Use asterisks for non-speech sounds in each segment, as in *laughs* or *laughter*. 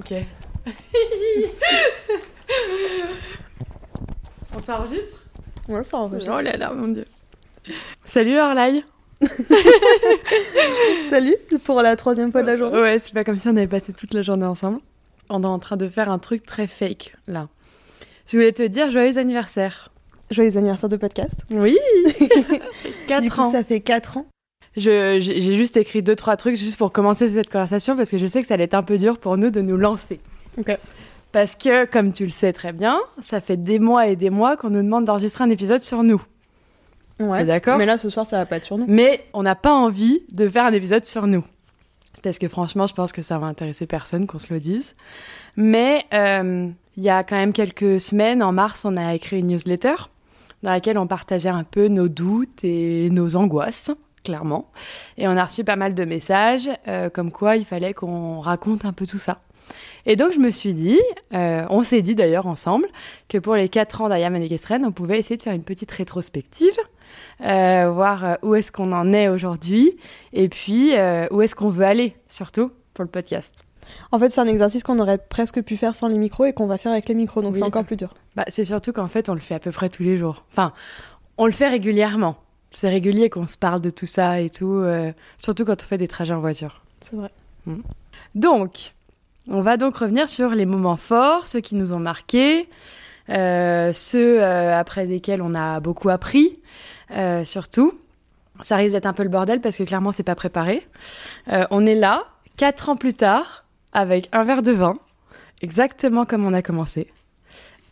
Ok. *laughs* On t'enregistre Ouais, ça enregistre. Oh là là, mon dieu. Salut Orlaï *laughs* Salut, pour la troisième fois de la journée. Ouais, c'est pas comme si on avait passé toute la journée ensemble. On est en train de faire un truc très fake, là. Je voulais te dire joyeux anniversaire. Joyeux anniversaire de podcast. Oui *laughs* 4 du coup, ans. ça fait 4 ans. J'ai juste écrit deux, trois trucs juste pour commencer cette conversation parce que je sais que ça allait être un peu dur pour nous de nous lancer. Parce que, comme tu le sais très bien, ça fait des mois et des mois qu'on nous demande d'enregistrer un épisode sur nous. Ouais. D'accord Mais là, ce soir, ça va pas être sur nous. Mais on n'a pas envie de faire un épisode sur nous. Parce que franchement, je pense que ça va intéresser personne qu'on se le dise. Mais euh, il y a quand même quelques semaines, en mars, on a écrit une newsletter dans laquelle on partageait un peu nos doutes et nos angoisses, clairement. Et on a reçu pas mal de messages euh, comme quoi il fallait qu'on raconte un peu tout ça. Et donc je me suis dit, euh, on s'est dit d'ailleurs ensemble, que pour les 4 ans d'Ayam Equestrienne, on pouvait essayer de faire une petite rétrospective, euh, voir où est-ce qu'on en est aujourd'hui, et puis où est-ce qu'on veut aller, surtout pour le podcast. En fait, c'est un exercice qu'on aurait presque pu faire sans les micros et qu'on va faire avec les micros, donc Oui. c'est encore plus dur. Bah, c'est surtout qu'en fait, on le fait à peu près tous les jours. Enfin, on le fait régulièrement. C'est régulier qu'on se parle de tout ça et tout, euh, surtout quand on fait des trajets en voiture. C'est vrai. Donc, on va donc revenir sur les moments forts, ceux qui nous ont marqués, euh, ceux euh, après lesquels on a beaucoup appris, surtout. Ça risque d'être un peu le bordel parce que clairement, c'est pas préparé. On est là, quatre ans plus tard, avec un verre de vin, exactement comme on a commencé.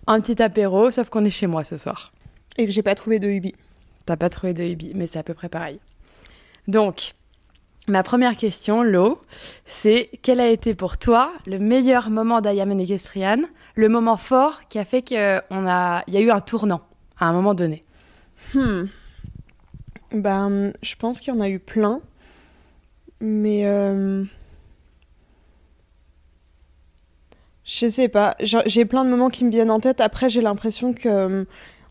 Un petit apéro, sauf qu'on est chez moi ce soir. Et que j'ai pas trouvé de Ubi. T'as pas trouvé de Ubi, mais c'est à peu près pareil. Donc, ma première question, Lo, c'est quel a été pour toi le meilleur moment d'Ayam Equestrian, le moment fort qui a fait qu'il a, il y a eu un tournant à un moment donné? Hmm. Ben, je pense qu'il y en a eu plein. Mais. euh, Je sais pas. J'ai plein de moments qui me viennent en tête. Après, j'ai l'impression que euh,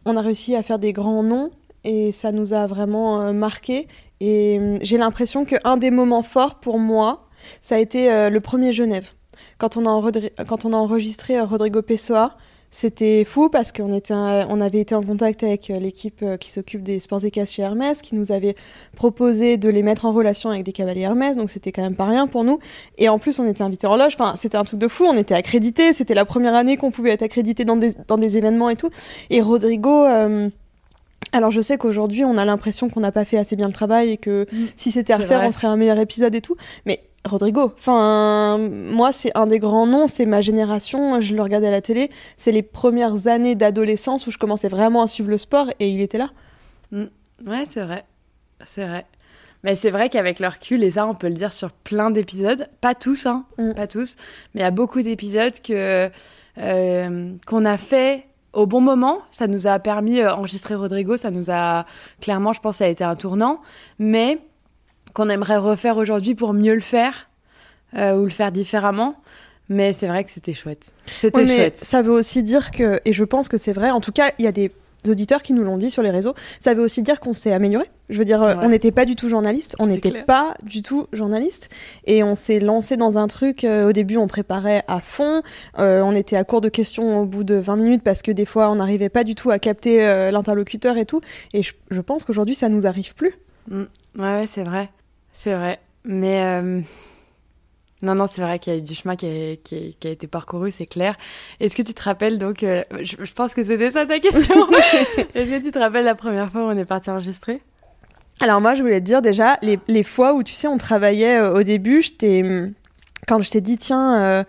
on a réussi à faire des grands noms et ça nous a vraiment euh, marqué. Et euh, j'ai l'impression qu'un des moments forts pour moi, ça a été euh, le premier Genève. Quand on a, enregistré Rodrigo Pessoa, c'était fou parce qu'on on avait été en contact avec l'équipe qui s'occupe des sports équestres chez Hermès, qui nous avait proposé de les mettre en relation avec des cavaliers Hermès, donc c'était quand même pas rien pour nous. Et en plus, on était invités en loge, enfin, c'était un truc de fou, on était accrédités, c'était la première année qu'on pouvait être accrédité dans des, dans des événements et tout. Et Rodrigo. Alors je sais qu'aujourd'hui on a l'impression qu'on n'a pas fait assez bien le travail et que si c'était à refaire vrai. on ferait un meilleur épisode et tout. Mais Rodrigo, enfin moi c'est un des grands noms, c'est ma génération, je le regardais à la télé, c'est les premières années d'adolescence où je commençais vraiment à suivre le sport et il était là. Ouais, c'est vrai. C'est vrai. Mais c'est vrai qu'avec le recul, et ça on peut le dire sur plein d'épisodes, pas tous, hein, Mm. pas tous, mais il y a beaucoup d'épisodes que euh, qu'on a fait au bon moment. Ça nous a permis, euh, enregistrer Rodrigo, ça nous a, clairement, je pense, ça a été un tournant, mais qu'on aimerait refaire aujourd'hui pour mieux le faire euh, ou le faire différemment. Mais c'est vrai que c'était chouette. C'était Ouais, chouette. ça veut aussi dire que, et je pense que c'est vrai, en tout cas il y a des auditeurs qui nous l'ont dit sur les réseaux, ça veut aussi dire qu'on s'est amélioré. Je veux dire, euh, Ouais. on n'était pas du tout journaliste, on n'était pas du tout journaliste, et on s'est lancé dans un truc. euh, au début, on préparait à fond, euh, on était à court de questions au bout de 20 minutes parce que des fois, on n'arrivait pas du tout à capter euh, l'interlocuteur et tout. Et je, je pense qu'aujourd'hui, ça nous arrive plus. Mm. Ouais, ouais, c'est vrai. C'est vrai. Mais Non, non, c'est vrai qu'il y a eu du chemin qui a, qui a, qui a été parcouru, c'est clair. Est-ce que tu te rappelles donc, euh, je, je, pense que c'était ça ta question. *laughs* Est-ce que tu te rappelles la première fois où on est parti enregistrer? Alors moi, je voulais te dire déjà les, les fois où tu sais on travaillait euh, au début, je quand je t'ai dit tiens. Euh,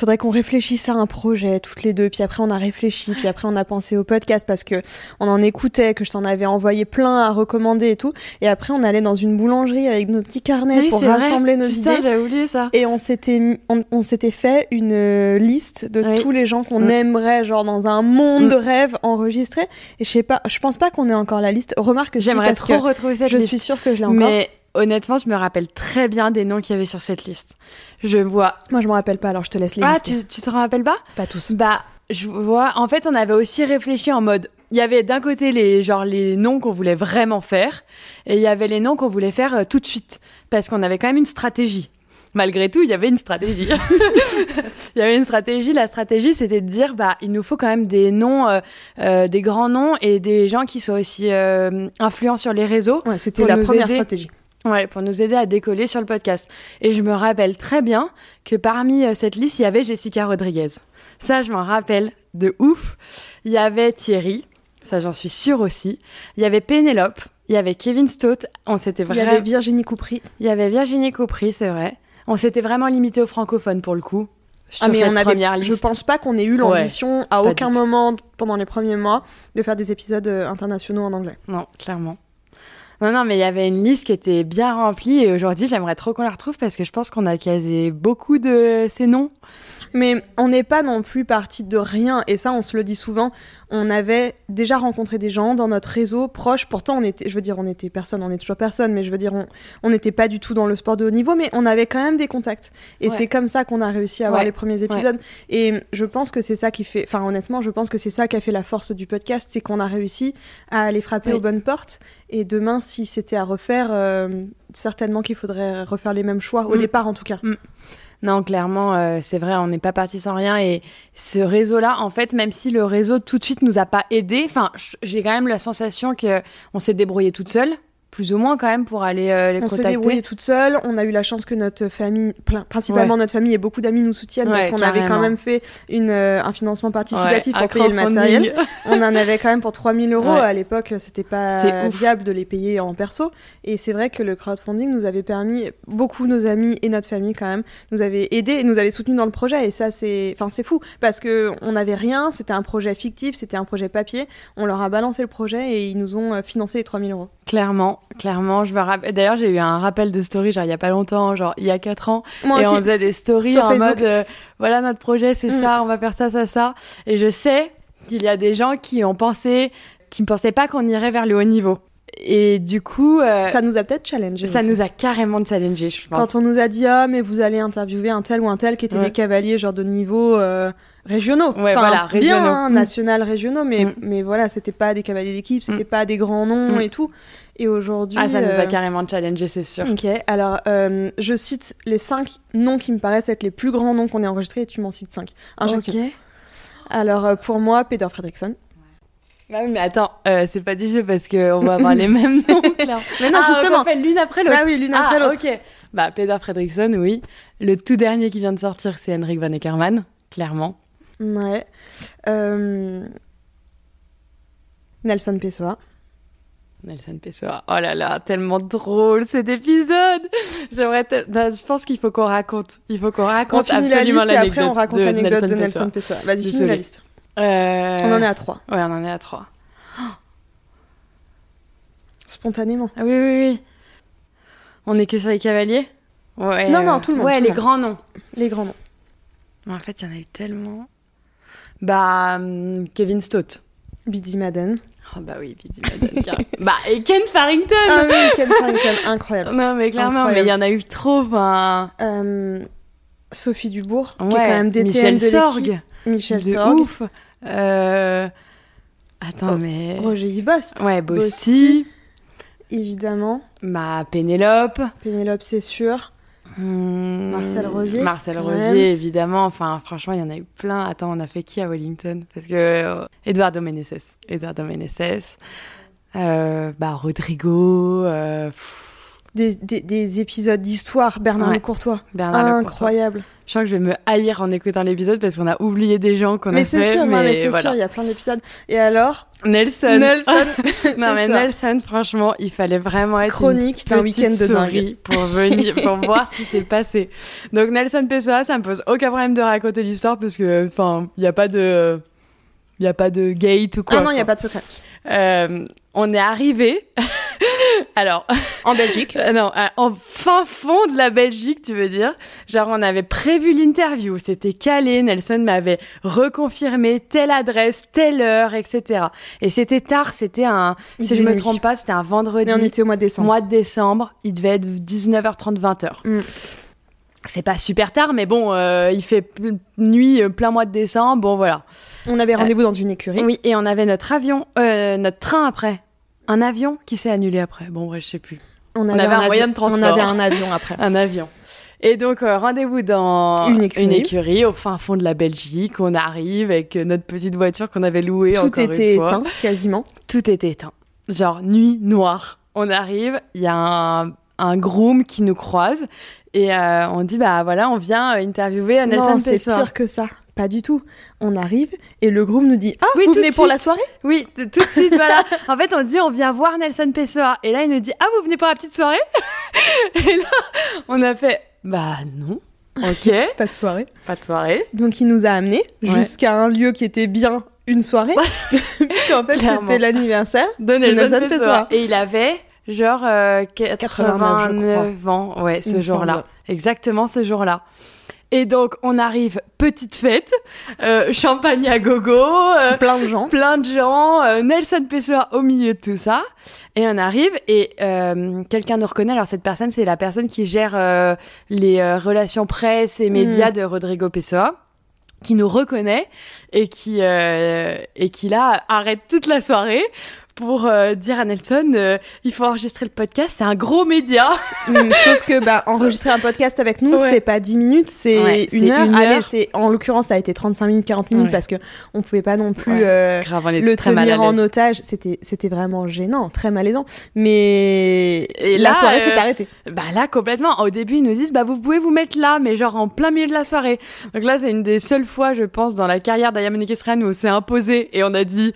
faudrait qu'on réfléchisse à un projet toutes les deux. Puis après, on a réfléchi. Puis après, on a pensé au podcast parce que on en écoutait, que je t'en avais envoyé plein à recommander et tout. Et après, on allait dans une boulangerie avec nos petits carnets oui, pour rassembler vrai. nos Putain, idées. Oublié ça. Et on s'était, on, on s'était fait une euh, liste de Oui. tous les gens qu'on Mm. aimerait, genre dans un monde Mm. de rêve, enregistrer. Et je sais pas, je pense pas qu'on ait encore la liste. Remarque si, J'aimerais trop que retrouver cette je liste. suis sûre que je l'ai encore. Mais honnêtement, je me rappelle très bien des noms qu'il y avait sur cette liste. Je vois. Moi, je me rappelle pas, alors je te laisse les Ah, tu, tu te rappelles pas? Pas tous. Bah, je vois. En fait, on avait aussi réfléchi en mode. Il y avait d'un côté les genre les noms qu'on voulait vraiment faire, et il y avait les noms qu'on voulait faire euh, tout de suite, parce qu'on avait quand même une stratégie. Malgré tout, il y avait une stratégie. *laughs* il y avait une stratégie. La stratégie, c'était de dire, bah, il nous faut quand même des noms, euh, euh, des grands noms et des gens qui soient aussi euh, influents sur les réseaux. Ouais, c'était la première aider. stratégie. Ouais, pour nous aider à décoller sur le podcast. Et je me rappelle très bien que parmi euh, cette liste, il y avait Jessica Rodriguez. Ça, je m'en rappelle de ouf. Il y avait Thierry, ça j'en suis sûre aussi. Il y avait Pénélope, il y avait Kevin Stott. On s'était Il y vraiment. avait Virginie Coupry. Il y avait Virginie Coupry, c'est vrai. On s'était vraiment limité aux francophones pour le coup. Ah, mais cette on avait, première je liste. pense pas qu'on ait eu l'ambition à aucun moment pendant les premiers mois de faire des épisodes euh, internationaux en anglais. Non, clairement. Non, non, mais il y avait une liste qui était bien remplie et aujourd'hui, j'aimerais trop qu'on la retrouve parce que je pense qu'on a casé beaucoup de ces noms. Mais on n'est pas non plus parti de rien, et ça on se le dit souvent. On avait déjà rencontré des gens dans notre réseau proche. Pourtant, on était, je veux dire, on était personne, on est toujours personne, mais je veux dire, on n'était pas du tout dans le sport de haut niveau, mais on avait quand même des contacts. Et Ouais. c'est comme ça qu'on a réussi à avoir Ouais. les premiers épisodes. Et je pense que c'est ça qui fait, enfin honnêtement, je pense que c'est ça qui a fait la force du podcast, c'est qu'on a réussi à aller frapper Oui. aux bonnes portes. Et demain, si c'était à refaire, euh, certainement qu'il faudrait refaire les mêmes choix au Mm. départ, en tout cas. Non, clairement, euh, c'est vrai, on n'est pas parti sans rien. Et ce réseau-là, en fait, même si le réseau tout de suite nous a pas aidé, enfin, j- j'ai quand même la sensation que on s'est débrouillé toute seule, plus ou moins quand même, pour aller euh, les On s'est contacter. débrouillé toute seule. On a eu la chance que notre famille, principalement Ouais. notre famille et beaucoup d'amis nous soutiennent parce qu'on avait quand même fait une, euh, un financement participatif Ouais, pour payer le matériel. *laughs* on en avait quand même pour 3000 euros. À l'époque, c'était pas viable de les payer en perso. Et c'est vrai que le crowdfunding nous avait permis, beaucoup nos amis et notre famille quand même, nous avaient aidés et nous avaient soutenus dans le projet. Et ça, c'est, enfin, c'est fou parce que on n'avait rien. C'était un projet fictif, c'était un projet papier. On leur a balancé le projet et ils nous ont euh, financé les 3000 euros. Clairement, clairement, je me rappelle. D'ailleurs, j'ai eu un rappel de story, genre il y a pas longtemps, genre il y a 4 ans, Moi et aussi. on faisait des stories Sur en Facebook. mode, euh, voilà notre projet, c'est Mm. ça, on va faire ça, ça, ça. Et je sais qu'il y a des gens qui ont pensé, qui ne pensaient pas qu'on irait vers le haut niveau. Et du coup, euh, Ça nous a peut-être challengé. ça aussi. nous a carrément challengé, je pense. Quand on nous a dit ah mais vous allez interviewer un tel ou un tel qui Ouais. des cavaliers genre de niveau euh, régionaux, Ouais, voilà, régionaux. bien hein, Mm. national régionaux, mais Mm. mais voilà c'était pas des cavaliers d'équipe, c'était pas des grands noms Mm. et tout. Et aujourd'hui, Ah, ça nous a euh, carrément challengé, c'est sûr. Ok, alors euh, je cite les cinq noms qui me paraissent être les plus grands noms qu'on ait enregistrés et tu m'en cites cinq. Un chacun. Ok. Alors euh, pour moi, Peter Fredrickson. Bah oui, mais attends, euh, c'est pas du jeu parce qu'on va avoir les *laughs* mêmes noms, clairement. Mais non, Ah, justement. On fait l'une après l'autre. Bah oui, l'une Ah, après l'autre. ok. Bah, Peter Fredrickson, oui. Le tout dernier qui vient de sortir, c'est Henrik Van Eckerman, clairement. Ouais. Euh, Nelson Pessoa. Nelson Pessoa. Oh là là, tellement drôle cet épisode. J'aimerais. te- bah, Je pense qu'il faut qu'on raconte. Il faut qu'on On raconte la absolument liste et après on raconte de l'anecdote de Pessoa. Nelson Pessoa. Vas-y, finis la liste. Euh, On en est à trois. Ouais, on en est à trois. *gasps* Spontanément. Ah oui, oui, oui. On est que sur les cavaliers? Ouais. Non, non, euh, tout le monde, Ouais, les grands noms. Les grands noms. En fait, il y en a eu tellement. Bah, hum, Kevin Stott. Biddy Madden. Oh bah oui, Biddy Madden, *laughs* carrément. bah, et Ken Farrington Ah oui, Ken Farrington, incroyable. Non, mais clairement, Incroyable. mais il y en a eu trop. Euh, Sophie Dubourg, qui est Ouais, quand même DTN Michel de. Sorg. Michel de Sorg. ouf. Euh... Attends, Oh, mais... Roger Ibost. Ouais, Bosti. Évidemment. Bah, Pénélope. Pénélope, c'est sûr. Hmm, Marcel Rosier. Marcel Rosier, même. évidemment. Enfin, franchement, il y en a eu plein. Attends, on a fait qui à Wellington? Parce que euh, Eduardo Meneses. Eduardo Meneses. Euh, bah, Rodrigo. euh, pff, des, des, des épisodes d'histoire. Bernard Ouais. Le Courtois. Bernard Le Courtois. Incroyable. Je sens que je vais me haïr en écoutant l'épisode parce qu'on a oublié des gens qu'on a Mais c'est fait. sûr, mais mais c'est voilà. sûr, il y a plein d'épisodes. Et alors Nelson. Nelson. *laughs* *laughs* non mais. Nelson, franchement, il fallait vraiment être Chronique d'un week-end de dingue. pour venir, pour *laughs* voir ce qui s'est passé. Donc Nelson Pessoa, ça me pose aucun problème de raconter l'histoire parce que, enfin, il y a pas de, il y a pas de gate ou quoi. Ah non, il n'y a pas de secret. Euh, on est arrivé. *laughs* Alors, En Belgique. euh, *laughs* non, euh, en fin fond de la Belgique, tu veux dire. Genre, on avait prévu l'interview, c'était calé. Nelson m'avait reconfirmé telle adresse, telle heure, etc. Et c'était tard, c'était un, Il si je me nuit. trompe pas, c'était un vendredi. Et on était au mois de décembre. Mois de décembre, il devait être 19h30, 20h. Mm. C'est pas super tard, mais bon, euh, il fait nuit euh, plein mois de décembre. Bon, voilà. On avait rendez-vous dans une écurie. Oui, et on avait notre avion, euh, notre train après. Un avion qui s'est annulé après. Bon, ouais, je sais plus. On avait un avion- moyen de transport. On avait un avion après. *laughs* Un avion. Et donc, euh, rendez-vous dans Une écurie. écurie au fin fond de la Belgique. On arrive avec euh, notre petite voiture qu'on avait louée Tout encore une était fois. éteint, quasiment. Tout était éteint. Genre, nuit noire. On arrive, il y a un, un groom qui nous croise. Et euh, on dit, bah voilà, on vient euh, interviewer Nelson non, c'est pire que ça. Pas du tout. On arrive et le groom nous dit Ah, Oui, vous venez pour la soirée? Oui, tout de suite, voilà. En fait, on dit, on vient voir Nelson Pessoa. Et là, il nous dit, ah, vous venez pour la petite soirée? *laughs* Et là, on a fait, bah non. Ok, *laughs* Pas de soirée. pas de soirée. Donc il nous a amenés Ouais. jusqu'à un lieu qui était bien une soirée. *laughs* en fait, c'était l'anniversaire De de Nelson Nelson Pessoa. Pessoa. Et il avait, genre, euh, 89 ans, ouais, ce jour-là. Exactement ce jour-là. Et donc, on arrive, petite fête, euh, champagne à gogo, euh, Plein de gens. plein de gens, euh, Nelson Pessoa au milieu de tout ça. Et on arrive et euh, quelqu'un nous reconnaît. Alors cette personne, c'est la personne qui gère euh, les euh, relations presse et médias de Rodrigo Pessoa qui nous reconnaît et qui euh, et qui là arrête toute la soirée pour euh, dire à Nelson euh, il faut enregistrer le podcast c'est un gros média Mm, Sauf que bah, enregistrer un podcast avec nous, Ouais. c'est pas 10 minutes, c'est Ouais, une heure. une Allez, heure. c'est en l'occurrence, ça a été 35 minutes, 40 minutes Ouais. parce que on pouvait pas non plus Ouais, euh, grave on était le tenir en otage. C'était c'était vraiment gênant, très malaisant. Mais Et la là, soirée euh, s'est arrêtée. Bah là complètement. Au début ils nous disent bah vous pouvez vous mettre là mais genre en plein milieu de la soirée. Donc là c'est une des seules fois je pense dans la carrière d'Ayamane Kesran où on s'est imposé et on a dit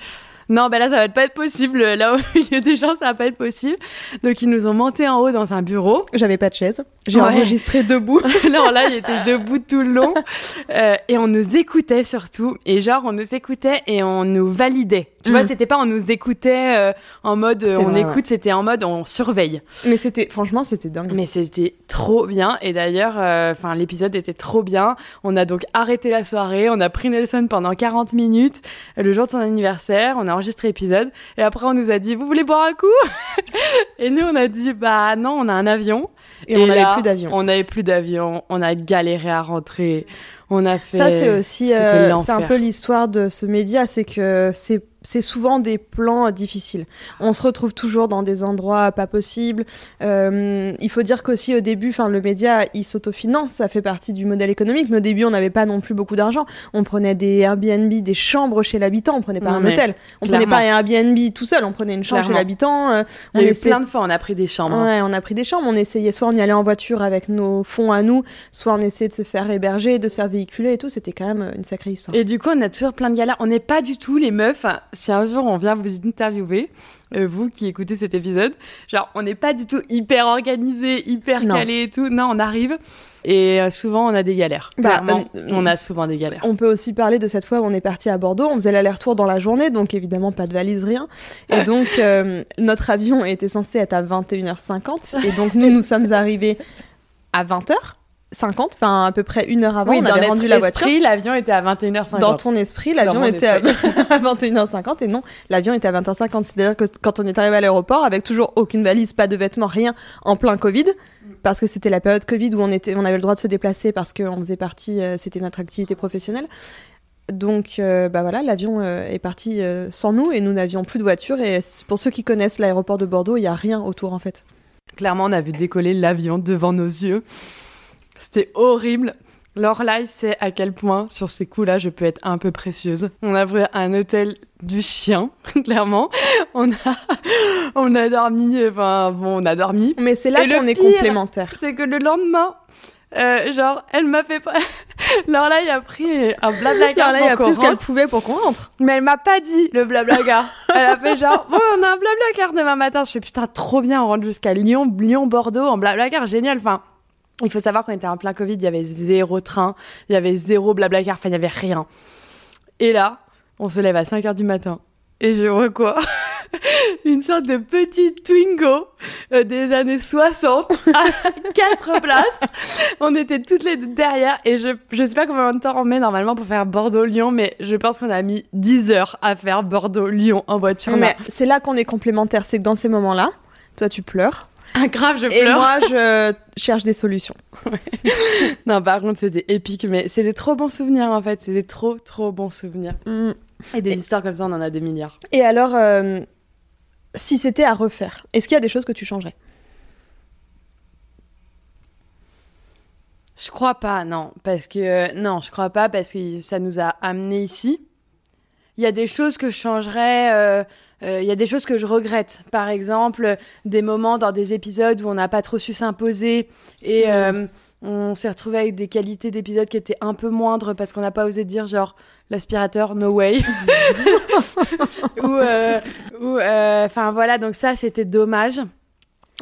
non bah là ça va pas être possible *laughs* là au milieu des gens ça va pas être possible. Donc ils nous ont monté en haut dans un bureau. J'avais pas de chaise. J'ai Ouais. enregistré debout. *laughs* non là il était debout tout le long Euh, et on nous écoutait surtout et genre on nous écoutait et on nous validait. Tu vois Mm. c'était pas on nous écoutait euh, en mode euh, on vrai, écoute c'était en mode on surveille. Mais c'était franchement, c'était dingue. Mais c'était trop bien et d'ailleurs, euh, enfin l'épisode était trop bien. On a donc arrêté la soirée, on a pris Nelson pendant 40 minutes le jour de son anniversaire, on a enregistré l'épisode. Et après on nous a dit vous voulez boire un coup *laughs* Et nous on a dit bah non on a un avion. Et on n'avait plus d'avion. On n'avait plus d'avion, on a galéré à rentrer, on a fait. Ça, c'est aussi, euh, c'est un peu l'histoire de ce média, c'est que c'est c'est souvent des plans difficiles. On se retrouve toujours dans des endroits pas possibles. Euh, il faut dire qu'aussi au début, enfin le média, il s'autofinance, ça fait partie du modèle économique. Mais au début, on n'avait pas non plus beaucoup d'argent. On prenait des Airbnb, des chambres chez l'habitant. On prenait pas Non, un hôtel. On clairement. prenait pas un Airbnb tout seul. On prenait une chambre Clairement. chez l'habitant. euh, on a essaie- plein de fois on a pris des chambres. hein. Ouais, on a pris des chambres. On essayait soit on y allait en voiture avec nos fonds à nous, soit on essayait de se faire héberger, de se faire véhiculer et tout. C'était quand même une sacrée histoire. Et du coup, on a toujours plein de galères. On n'est pas du tout les meufs. Si un jour on vient vous interviewer, euh, vous qui écoutez cet épisode, genre, on n'est pas du tout hyper organisé, hyper calé et tout. Non, on arrive. Et euh, donc on a des galères. Bah, euh, on a souvent des galères. On peut aussi parler de cette fois où on est parti à Bordeaux. On faisait l'aller-retour dans la journée, donc évidemment pas de valise, rien. Et *laughs* donc euh, notre avion était censé être à 21h50. Et donc nous, nous sommes arrivés à 20h50, enfin à peu près une heure avant. oui, on avait rendu la voiture. esprit, l'avion était à 21h50. Dans ton esprit, l'avion était à, *laughs* à 21h50 et non, l'avion était à 20h50. C'est-à-dire que quand on est arrivé à l'aéroport, avec toujours aucune valise, pas de vêtements, rien, en plein Covid, parce que c'était la période Covid où on, était, on avait le droit de se déplacer parce qu'on faisait partie, euh, c'était notre activité professionnelle. Donc, euh, bah voilà, l'avion euh, est parti sans nous et nous n'avions plus de voiture. Et pour ceux qui connaissent l'aéroport de Bordeaux, il n'y a rien autour en fait. Clairement, on a vu décoller l'avion devant nos yeux. C'était horrible. Lorelai sait à quel point, sur ces coups-là, je peux être un peu précieuse. On a pris un hôtel du chien, *laughs* clairement. On a, on a dormi, enfin, bon, on a dormi. Mais c'est là qu'on est complémentaires. C'est que le lendemain, euh, genre, elle m'a fait pas. *laughs* Lorelai a pris un blablacar Lorelai a pris ce qu'elle pouvait pour qu'on rentre. Mais elle m'a pas dit le blablacar. elle a fait genre, bon, on a un blablacar demain matin. Je fais putain, trop bien, on rentre jusqu'à Lyon, Lyon-Bordeaux en blablacar, génial. Enfin, il faut savoir qu'on était en plein Covid, il y avait zéro train, il y avait zéro blablacar, enfin, il y avait rien. Et là, on se lève à 5 h du matin. Et je vois quoi *laughs* Une sorte de petite Twingo euh, des années 60 à *laughs* 4 places. On était toutes les deux derrière et je, je sais pas combien de temps on met normalement pour faire Bordeaux-Lyon, mais je pense qu'on a mis 10 heures à faire Bordeaux-Lyon en voiture. Mais c'est là qu'on est complémentaires. C'est que dans ces moments-là, toi, tu pleures. *laughs* Ah, grave, je Et pleure. moi, je cherche des solutions. *laughs* Non, par contre, c'était épique, mais c'est des trop bons souvenirs en fait. C'est des trop, trop bons souvenirs. Mm. Et des histoires comme ça, on en a des milliards. Et alors, euh, si c'était à refaire, est-ce qu'il y a des choses que tu changerais? Je crois pas, non. Parce que, non, je crois pas parce que ça nous a amenés ici. Il y a des choses que je changerais. euh, euh, Il y a des choses que je regrette. Par exemple, des moments dans des épisodes où on n'a pas trop su s'imposer et euh, on s'est retrouvé avec des qualités d'épisodes qui étaient un peu moindres parce qu'on n'a pas osé dire genre l'aspirateur, no way. *laughs* ou, euh, euh, enfin voilà, donc ça c'était dommage.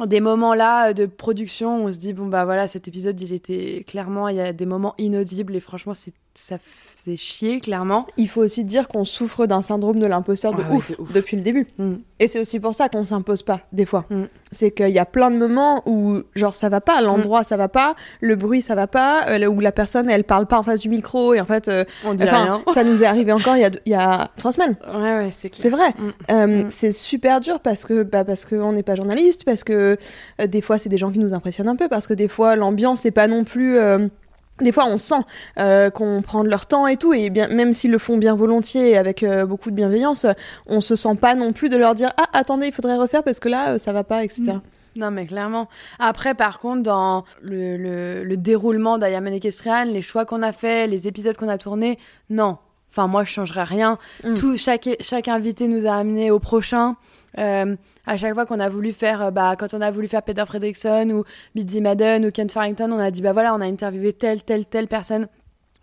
Des moments là de production, on se dit bon bah voilà cet épisode il était clairement il y a des moments inaudibles et franchement c'est ça faisait chier clairement. Il faut aussi dire qu'on souffre d'un syndrome de l'imposteur de, Ah ouf de ouf. depuis le début. Mm. Et c'est aussi pour ça qu'on s'impose pas, des fois. Mm. C'est qu'il y a plein de moments où, genre, ça va pas, l'endroit ça va pas, le bruit ça va pas, euh, où la personne elle parle pas en face du micro et en fait, euh, On dit enfin, rien. ça nous est arrivé encore il y a, il y a trois semaines. Ouais ouais c'est. C'est vrai. Mm. Euh, Mm. C'est super dur parce que bah, parce qu'on n'est pas journaliste, parce que des fois c'est des gens qui nous impressionnent un peu, parce que des fois l'ambiance n'est pas non plus. Des fois, on sent euh, qu'on prend de leur temps et tout, et bien, même s'ils le font bien volontiers et avec euh, beaucoup de bienveillance, on se sent pas non plus de leur dire ah attendez il faudrait refaire parce que là euh, ça va pas etc. Non, mais clairement. Après, par contre, dans le, le, le déroulement d'Ayam Equestrian, les choix qu'on a fait, les épisodes qu'on a tournés, non. Enfin, moi, je changerais rien. Mm. Tout, chaque, chaque invité nous a amené au prochain. Euh, à chaque fois qu'on a voulu faire, euh, bah, quand on a voulu faire Peter Fredrickson ou Bitsy Madden ou Ken Farrington, on a dit, bah voilà, on a interviewé telle, telle, telle personne.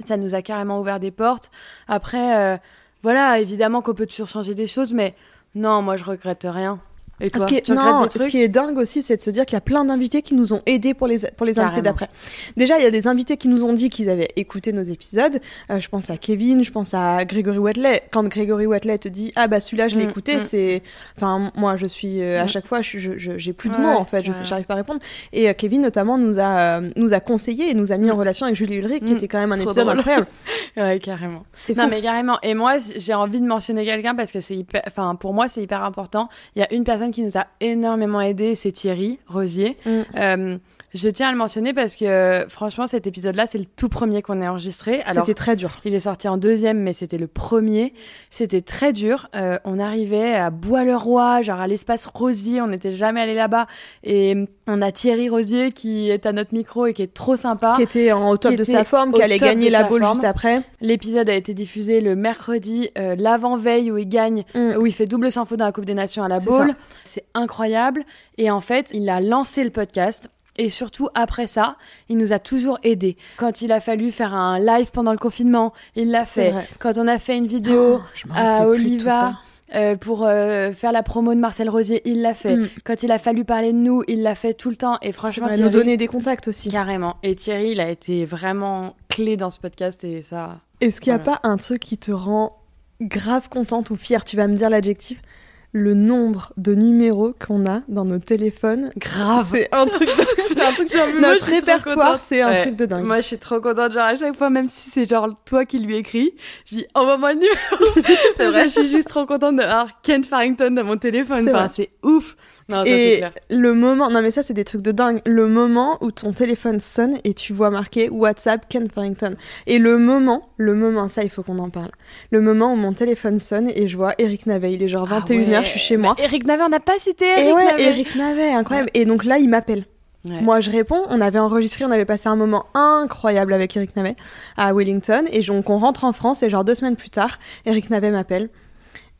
Ça nous a carrément ouvert des portes. Après, euh, voilà, évidemment qu'on peut toujours changer des choses, mais non, moi, je regrette rien. Et toi, Ce qui, est, non, ce qui dingue aussi, c'est de se dire qu'il y a plein d'invités qui nous ont aidés pour les, pour les invités d'après. Déjà, il y a des invités qui nous ont dit qu'ils avaient écouté nos épisodes. Euh, je pense à Kevin, je pense à Grégory Watley. Quand Grégory Watley te dit Ah bah celui-là, je l'ai Mm, écouté, mm. c'est. Enfin, moi, je suis. euh, à Mm. chaque fois, je, je- je- j'ai plus de Ouais, mots en fait, je j'arrive pas à répondre. Et euh, Kevin, notamment, nous a, nous a conseillé et nous a mis en relation avec Julie Ulrich, qui était quand même un Trop épisode drôle. incroyable. *laughs* Ouais, carrément. C'est Non, fou. mais carrément. Et moi, j'ai envie de mentionner quelqu'un parce que c'est hyper, enfin, pour moi, c'est hyper important. Il y a une personne qui nous a énormément aidé, c'est Thierry Rosier. Mm. Euh, je tiens à le mentionner parce que, franchement, cet épisode-là, c'est le tout premier qu'on a enregistré. C'était très dur. il est sorti en deuxième, mais c'était le premier. C'était très dur. Euh, on arrivait à Bois-le-Roi, genre à l'espace Rosier. On n'était jamais allé là-bas. Et on a Thierry Rosier qui est à notre micro et qui est trop sympa. Qui était en, au top de sa forme, qui allait gagner la forme. juste après. L'épisode a été diffusé le mercredi, euh, l'avant-veille où il gagne, Mm. où il fait double sans faute dans la Coupe des Nations à la boule. C'est incroyable. Et en fait, il a lancé le podcast. Et surtout, après ça, il nous a toujours aidés. Quand il a fallu faire un live pendant le confinement, il l'a fait. vrai. Quand on a fait une vidéo Oh, à de tout Oliva euh, pour euh, faire la promo de Marcel Rosier, il l'a fait. Mm. Quand il a fallu parler de nous, il l'a fait tout le temps. Et franchement, vrai, Thierry, nous donner des contacts aussi. carrément. Et Thierry, il a été vraiment clé dans ce podcast et ça. Est-ce qu'il n'y a Voilà. pas un truc qui te rend grave contente ou fière? Tu vas me dire l'adjectif. Le nombre de numéros qu'on a dans nos téléphones. Grave. C'est un truc de... *laughs* c'est un truc Genre, mais moi, Notre répertoire, c'est un Ouais. truc de dingue. Moi, je suis trop contente. Genre, à chaque fois, même si c'est genre toi qui lui écris, je dis envoie-moi le numéro. *laughs* C'est vrai. Je suis juste trop contente d'avoir Ken Farrington dans mon téléphone. C'est Enfin, c'est ouf. Non, ça, c'est Et clair. le moment, non mais ça c'est des trucs de dingue. Le moment où ton téléphone sonne et tu vois marqué WhatsApp Ken Farrington. Et le moment, le moment, ça il faut qu'on en parle. Le moment où mon téléphone sonne et je vois Eric Navet, il est genre 21h, Ah ouais. Je suis chez moi. Eric Navet, on n'a pas cité Eric Et ouais, Navet. Eric incroyable. Et donc là il m'appelle. Ouais. Moi, je réponds. On avait enregistré, on avait passé un moment incroyable avec Eric Navet à Wellington. Et donc, on rentre en France et genre deux semaines plus tard, Eric Navet m'appelle.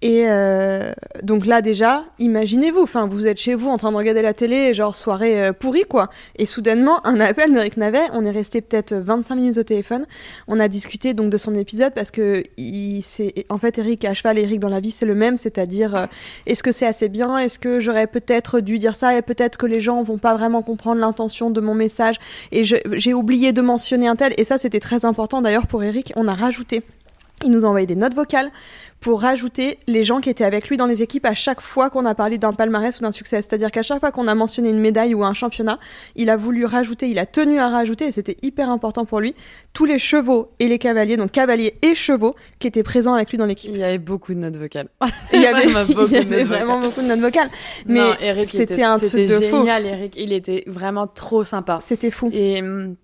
Et euh, donc là déjà, imaginez-vous, enfin vous êtes chez vous en train de regarder la télé, genre soirée euh, pourrie quoi. Et soudainement, un appel d'Eric Navet, on est resté peut-être 25 minutes au téléphone. On a discuté donc de son épisode parce que il, c'est en fait Eric à cheval Eric dans la vie c'est le même, c'est-à-dire euh, est-ce que c'est assez bien, est-ce que j'aurais peut-être dû dire ça? Et peut-être que les gens vont pas vraiment comprendre l'intention de mon message. Et j'ai oublié de mentionner un tel. Et ça c'était très important d'ailleurs pour Eric, on a rajouté il nous a envoyé des notes vocales pour rajouter les gens qui étaient avec lui dans les équipes à chaque fois qu'on a parlé d'un palmarès ou d'un succès. C'est-à-dire qu'à chaque fois qu'on a mentionné une médaille ou un championnat, il a voulu rajouter, il a tenu à rajouter, et c'était hyper important pour lui, tous les chevaux et les cavaliers, donc cavaliers et chevaux, qui étaient présents avec lui dans l'équipe. Il y avait beaucoup de notes vocales. *laughs* *laughs* Il y avait, il y avait vraiment beaucoup de notes vocales. Mais c'était un truc de génial, Eric. Il était vraiment trop sympa. C'était fou. Et hum,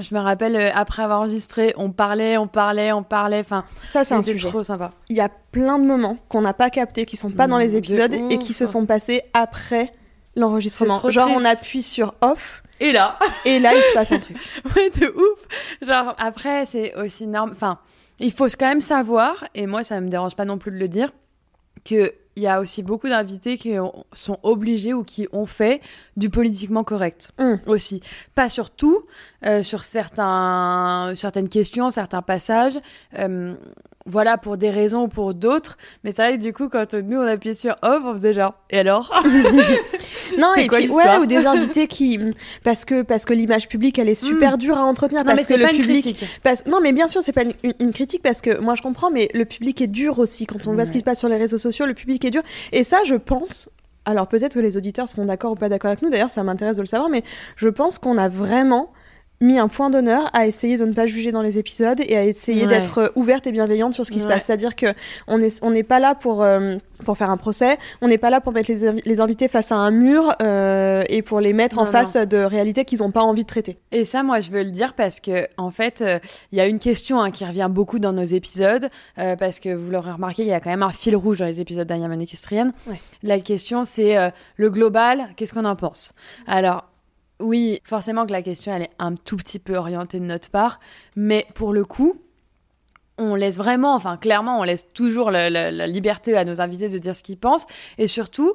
je me rappelle, euh, après avoir enregistré, on parlait, on parlait, on parlait. Enfin, ça, c'est un sujet. trop sympa. Il y a plein de moments qu'on n'a pas captés, qui sont pas dans les épisodes et qui se sont passés après l'enregistrement. Genre, on appuie sur off. Et là Et là, il se passe un truc. *laughs* ouais, de ouf. Genre, après, c'est aussi normal. Enfin, il faut quand même savoir, et moi, ça me dérange pas non plus de le dire, que il y a aussi beaucoup d'invités qui sont obligés ou qui ont fait du politiquement correct mm. aussi. Pas sur tout, euh, sur certains, certaines questions, certains passages. Euh, voilà, pour des raisons ou pour d'autres. Mais c'est vrai que du coup, quand nous, on appuyait sur off, on faisait genre, et alors *laughs* Non, et puis, ouais, ou des invités qui. Parce que, parce que l'image publique, elle est super mm. dure à entretenir. Non, parce mais que le pas public. Une critique. Parce... Non, mais bien sûr, c'est pas une, une, critique parce que moi, je comprends, mais le public est dur aussi. Quand on voit ce qui se passe sur les réseaux sociaux, le public est dur. Et ça, je pense. Alors peut-être que les auditeurs seront d'accord ou pas d'accord avec nous, d'ailleurs ça m'intéresse de le savoir, mais je pense qu'on a vraiment mis un point d'honneur à essayer de ne pas juger dans les épisodes et à essayer Ouais. d'être ouverte et bienveillante sur ce qui se passe. C'est-à-dire que on n'est on n'est pas là pour euh, pour faire un procès, on n'est pas là pour mettre les, invi- les invités face à un mur euh, et pour les mettre en Non, face de réalités qu'ils n'ont pas envie de traiter. Et ça, moi, je veux le dire parce que, en fait, euh, il y a une question hein, qui revient beaucoup dans nos épisodes, euh, parce que vous l'aurez remarqué, il y a quand même un fil rouge dans les épisodes d'Ayamane Equestrienne. Ouais. La question, c'est euh, le global, qu'est-ce qu'on en pense? Alors, oui, forcément que la question, elle est un tout petit peu orientée de notre part, mais pour le coup, on laisse vraiment, enfin clairement, on laisse toujours la, la- la liberté à nos invités de dire ce qu'ils pensent. Et surtout,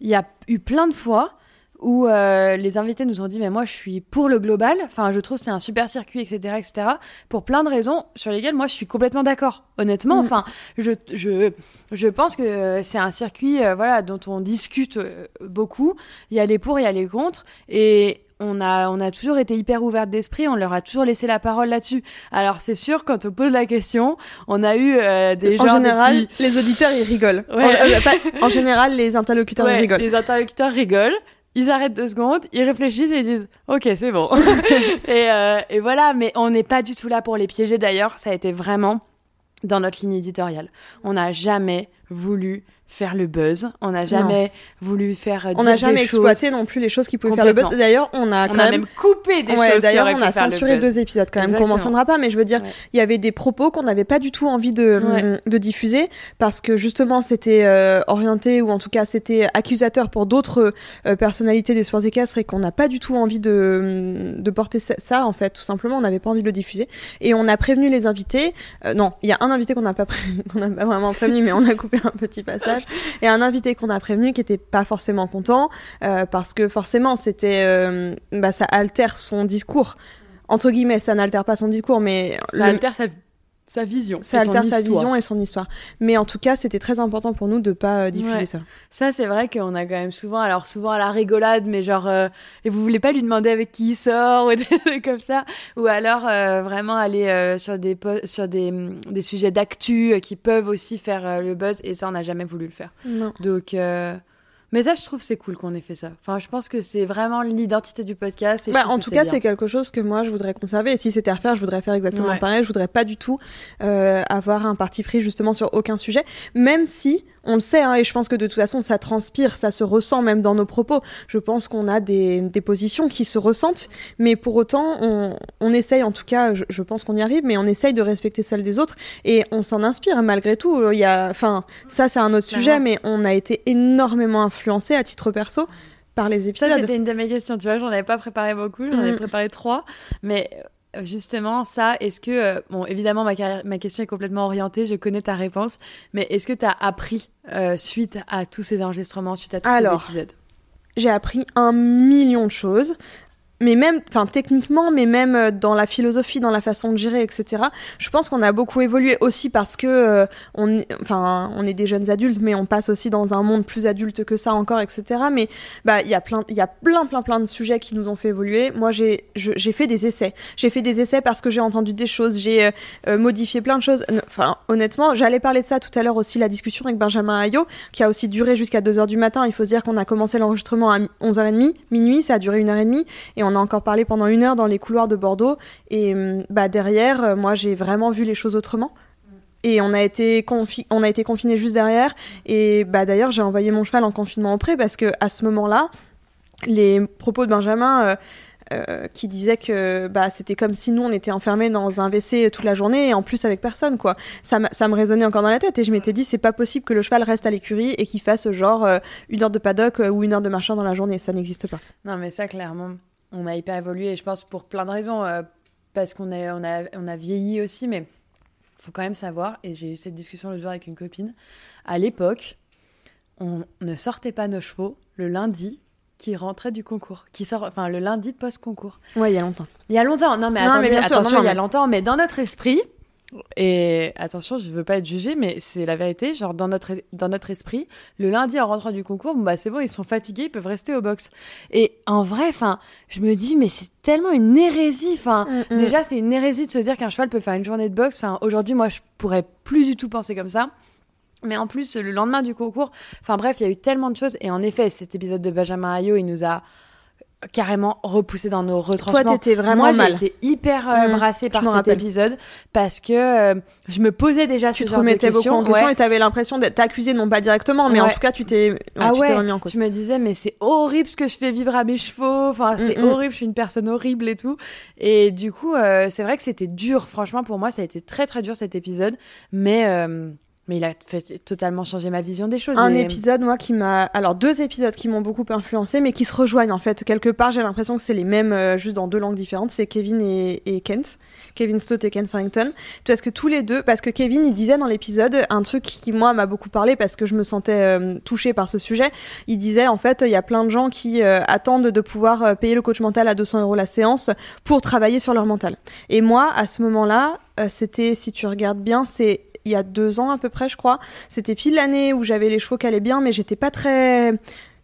il y a eu plein de fois où euh, les invités nous ont dit mais moi je suis pour le global, enfin je trouve que c'est un super circuit, etc., etc. Pour plein de raisons sur lesquelles moi je suis complètement d'accord. Honnêtement, Mm. enfin je, je je pense que c'est un circuit euh, voilà dont on discute euh, beaucoup. Il y a les pour, il y a les contre et on a, on a toujours été hyper ouverte d'esprit, on leur a toujours laissé la parole là-dessus. Alors c'est sûr, quand on pose la question, on a eu euh, des en gens général, des petits- les auditeurs ils rigolent. Ouais. En, euh, pas- en général, les interlocuteurs Ouais, ils rigolent. Les interlocuteurs rigolent. Ils arrêtent deux secondes, ils réfléchissent et ils disent Ok, c'est bon. *laughs* et, euh, et voilà, mais on n'est pas du tout là pour les piéger. D'ailleurs, ça a été vraiment dans notre ligne éditoriale. On n'a jamais voulu faire le buzz. On n'a jamais voulu faire. On n'a jamais choses. exploité non plus les choses qui pouvaient faire le buzz. D'ailleurs, on a quand On a même coupé des Ouais, choses D'ailleurs, on a censuré deux épisodes quand même qu'on mentionnera pas, mais je veux dire, Ouais. il y avait des propos qu'on n'avait pas du tout envie de, Ouais. de diffuser parce que justement c'était euh, orienté ou en tout cas c'était accusateur pour d'autres euh, personnalités des sports équestres et qu'on n'a pas du tout envie de, de porter ça, ça, en fait, tout simplement, on n'avait pas envie de le diffuser. Et on a prévenu les invités. euh, non, il y a un invité qu'on n'a pas, pré- *laughs* qu'on n'a pas vraiment prévenu, mais on a coupé un petit passage. Et un invité qu'on a prévenu qui était pas forcément content euh, parce que forcément c'était, euh, bah, ça altère son discours. Entre guillemets, ça n'altère pas son discours, mais Ça le- altère sa, sa vision. ça altère sa vision et son histoire. Mais en tout cas, c'était très important pour nous de pas euh, diffuser Ouais. ça. Ça, c'est vrai qu'on a quand même souvent, alors souvent à la rigolade, mais genre, euh, et vous voulez pas lui demander avec qui il sort ou *laughs* des trucs comme ça, ou alors euh, vraiment aller euh, sur des sur des, hum, des sujets d'actu euh, qui peuvent aussi faire euh, le buzz, et ça, on n'a jamais voulu le faire. Non. Donc, euh, mais ça, je trouve c'est cool qu'on ait fait ça. Enfin, je pense que c'est vraiment l'identité du podcast. Et Bah, en tout cas, c'est quelque chose que moi je voudrais conserver. Et si c'était à refaire, je voudrais faire exactement Ouais. pareil. Je voudrais pas du tout euh, avoir un parti pris justement sur aucun sujet, même si on le sait, hein, et je pense que de toute façon ça transpire, ça se ressent même dans nos propos. Je pense qu'on a des, des positions qui se ressentent, mais pour autant, on, on essaye, en tout cas, je, je pense qu'on y arrive, mais on essaye de respecter celles des autres et on s'en inspire malgré tout. Il y a, enfin, ça c'est un autre sujet, mais on a été énormément influencé à titre perso par les épisodes. Ça, c'était une de mes questions. Tu vois, j'en avais pas préparé beaucoup, j'en avais préparé trois. Mais euh, justement, ça, est-ce que. euh, bon, évidemment, ma, carrière- ma question est complètement orientée, je connais ta réponse. Mais est-ce que tu as appris euh, suite à tous ces enregistrements, suite à tous Alors, ces épisodes? j'ai appris un million de choses. Mais même, enfin techniquement, mais même euh, dans la philosophie, dans la façon de gérer, etc. Je pense qu'on a beaucoup évolué aussi parce que euh, on, enfin, on est des jeunes adultes, mais on passe aussi dans un monde plus adulte que ça encore, etc. Mais bah, il y a plein, il y a plein, plein, plein de sujets qui nous ont fait évoluer. Moi, j'ai, j'ai fait des essais. J'ai fait des essais parce que j'ai entendu des choses, j'ai euh, euh, modifié plein de choses. Enfin, honnêtement, j'allais parler de ça tout à l'heure aussi, la discussion avec Benjamin Ayot, qui a aussi duré jusqu'à 2h du matin. Il faut se dire qu'on a commencé l'enregistrement à 11h30, minuit, ça a duré une heure et demie, a encore parlé pendant une heure dans les couloirs de Bordeaux. Et hum, bah, derrière, euh, moi, j'ai vraiment vu les choses autrement. Et on a été confi- été confinés juste derrière. Et bah d'ailleurs, j'ai envoyé mon cheval en confinement auprès parce que à ce moment-là, les propos de Benjamin euh, euh, qui disait que bah, c'était comme si nous on était enfermés dans un WC toute la journée et en plus avec personne quoi. Ça, me résonnait encore dans la tête et je m'étais dit c'est pas possible que le cheval reste à l'écurie et qu'il fasse genre une heure de paddock ou une heure de marchand dans la journée, ça n'existe pas. Non, mais ça, clairement, on a hyper évolué, et je pense pour plein de raisons, euh, parce qu'on a, on a, on a vieilli aussi, mais faut quand même savoir, et j'ai eu cette discussion le jour avec une copine, à l'époque, on ne sortait pas nos chevaux le lundi qui rentrait du concours, qui sort, enfin le lundi post-concours. Ouais, il y a longtemps. Il y a longtemps, non mais Non, attendez, mais bien sûr, attention, il y a longtemps, mais dans notre esprit, et attention, je veux pas être jugée, mais c'est la vérité, genre dans notre, dans notre esprit, le lundi en rentrant du concours, bon, bah c'est bon, ils sont fatigués, ils peuvent rester au box. Et en vrai, enfin, je me dis, mais c'est tellement une hérésie, enfin, Mm, mm. déjà c'est une hérésie de se dire qu'un cheval peut faire une journée de boxe, enfin, aujourd'hui, moi, je pourrais plus du tout penser comme ça. Mais en plus, le lendemain du concours, enfin bref, il y a eu tellement de choses. Et en effet, cet épisode de Benjamin Ayot, il nous a carrément repoussé dans nos retranchements. Toi, t'étais vraiment Moi, mal. j'ai été hyper euh, Mmh, brassée par cet rappelle. épisode parce que euh, je me posais déjà Tu ce te genre de remettais beaucoup en question Ouais. et t'avais l'impression d'être accusé, non pas directement, mais en tout cas, tu t'es ah ouais, remis en cause. je me disais mais c'est horrible ce que je fais vivre à mes chevaux, enfin c'est Mm, mm. horrible, je suis une personne horrible et tout. Et du coup, euh, c'est vrai que c'était dur, franchement pour moi ça a été très très dur cet épisode, mais euh, mais il a fait totalement changer ma vision des choses. Un Et- épisode, moi, qui m'a. Alors, deux épisodes qui m'ont beaucoup influencé, mais qui se rejoignent en fait. Quelque part, j'ai l'impression que c'est les mêmes, euh, juste dans deux langues différentes. C'est Kevin et, et Kent. Kevin Stott et Ken Farrington. Parce que tous les deux. Parce que Kevin, il disait dans l'épisode un truc qui, moi, m'a beaucoup parlé parce que je me sentais euh, touchée par ce sujet. Il disait, en fait, il y a plein de gens qui euh, attendent de pouvoir payer le coach mental à 200 euros la séance pour travailler sur leur mental. Et moi, à ce moment-là, c'était, si tu regardes bien, c'est il y a deux ans à peu près, je crois. C'était pile l'année où j'avais les chevaux qui allaient bien, mais j'étais pas très.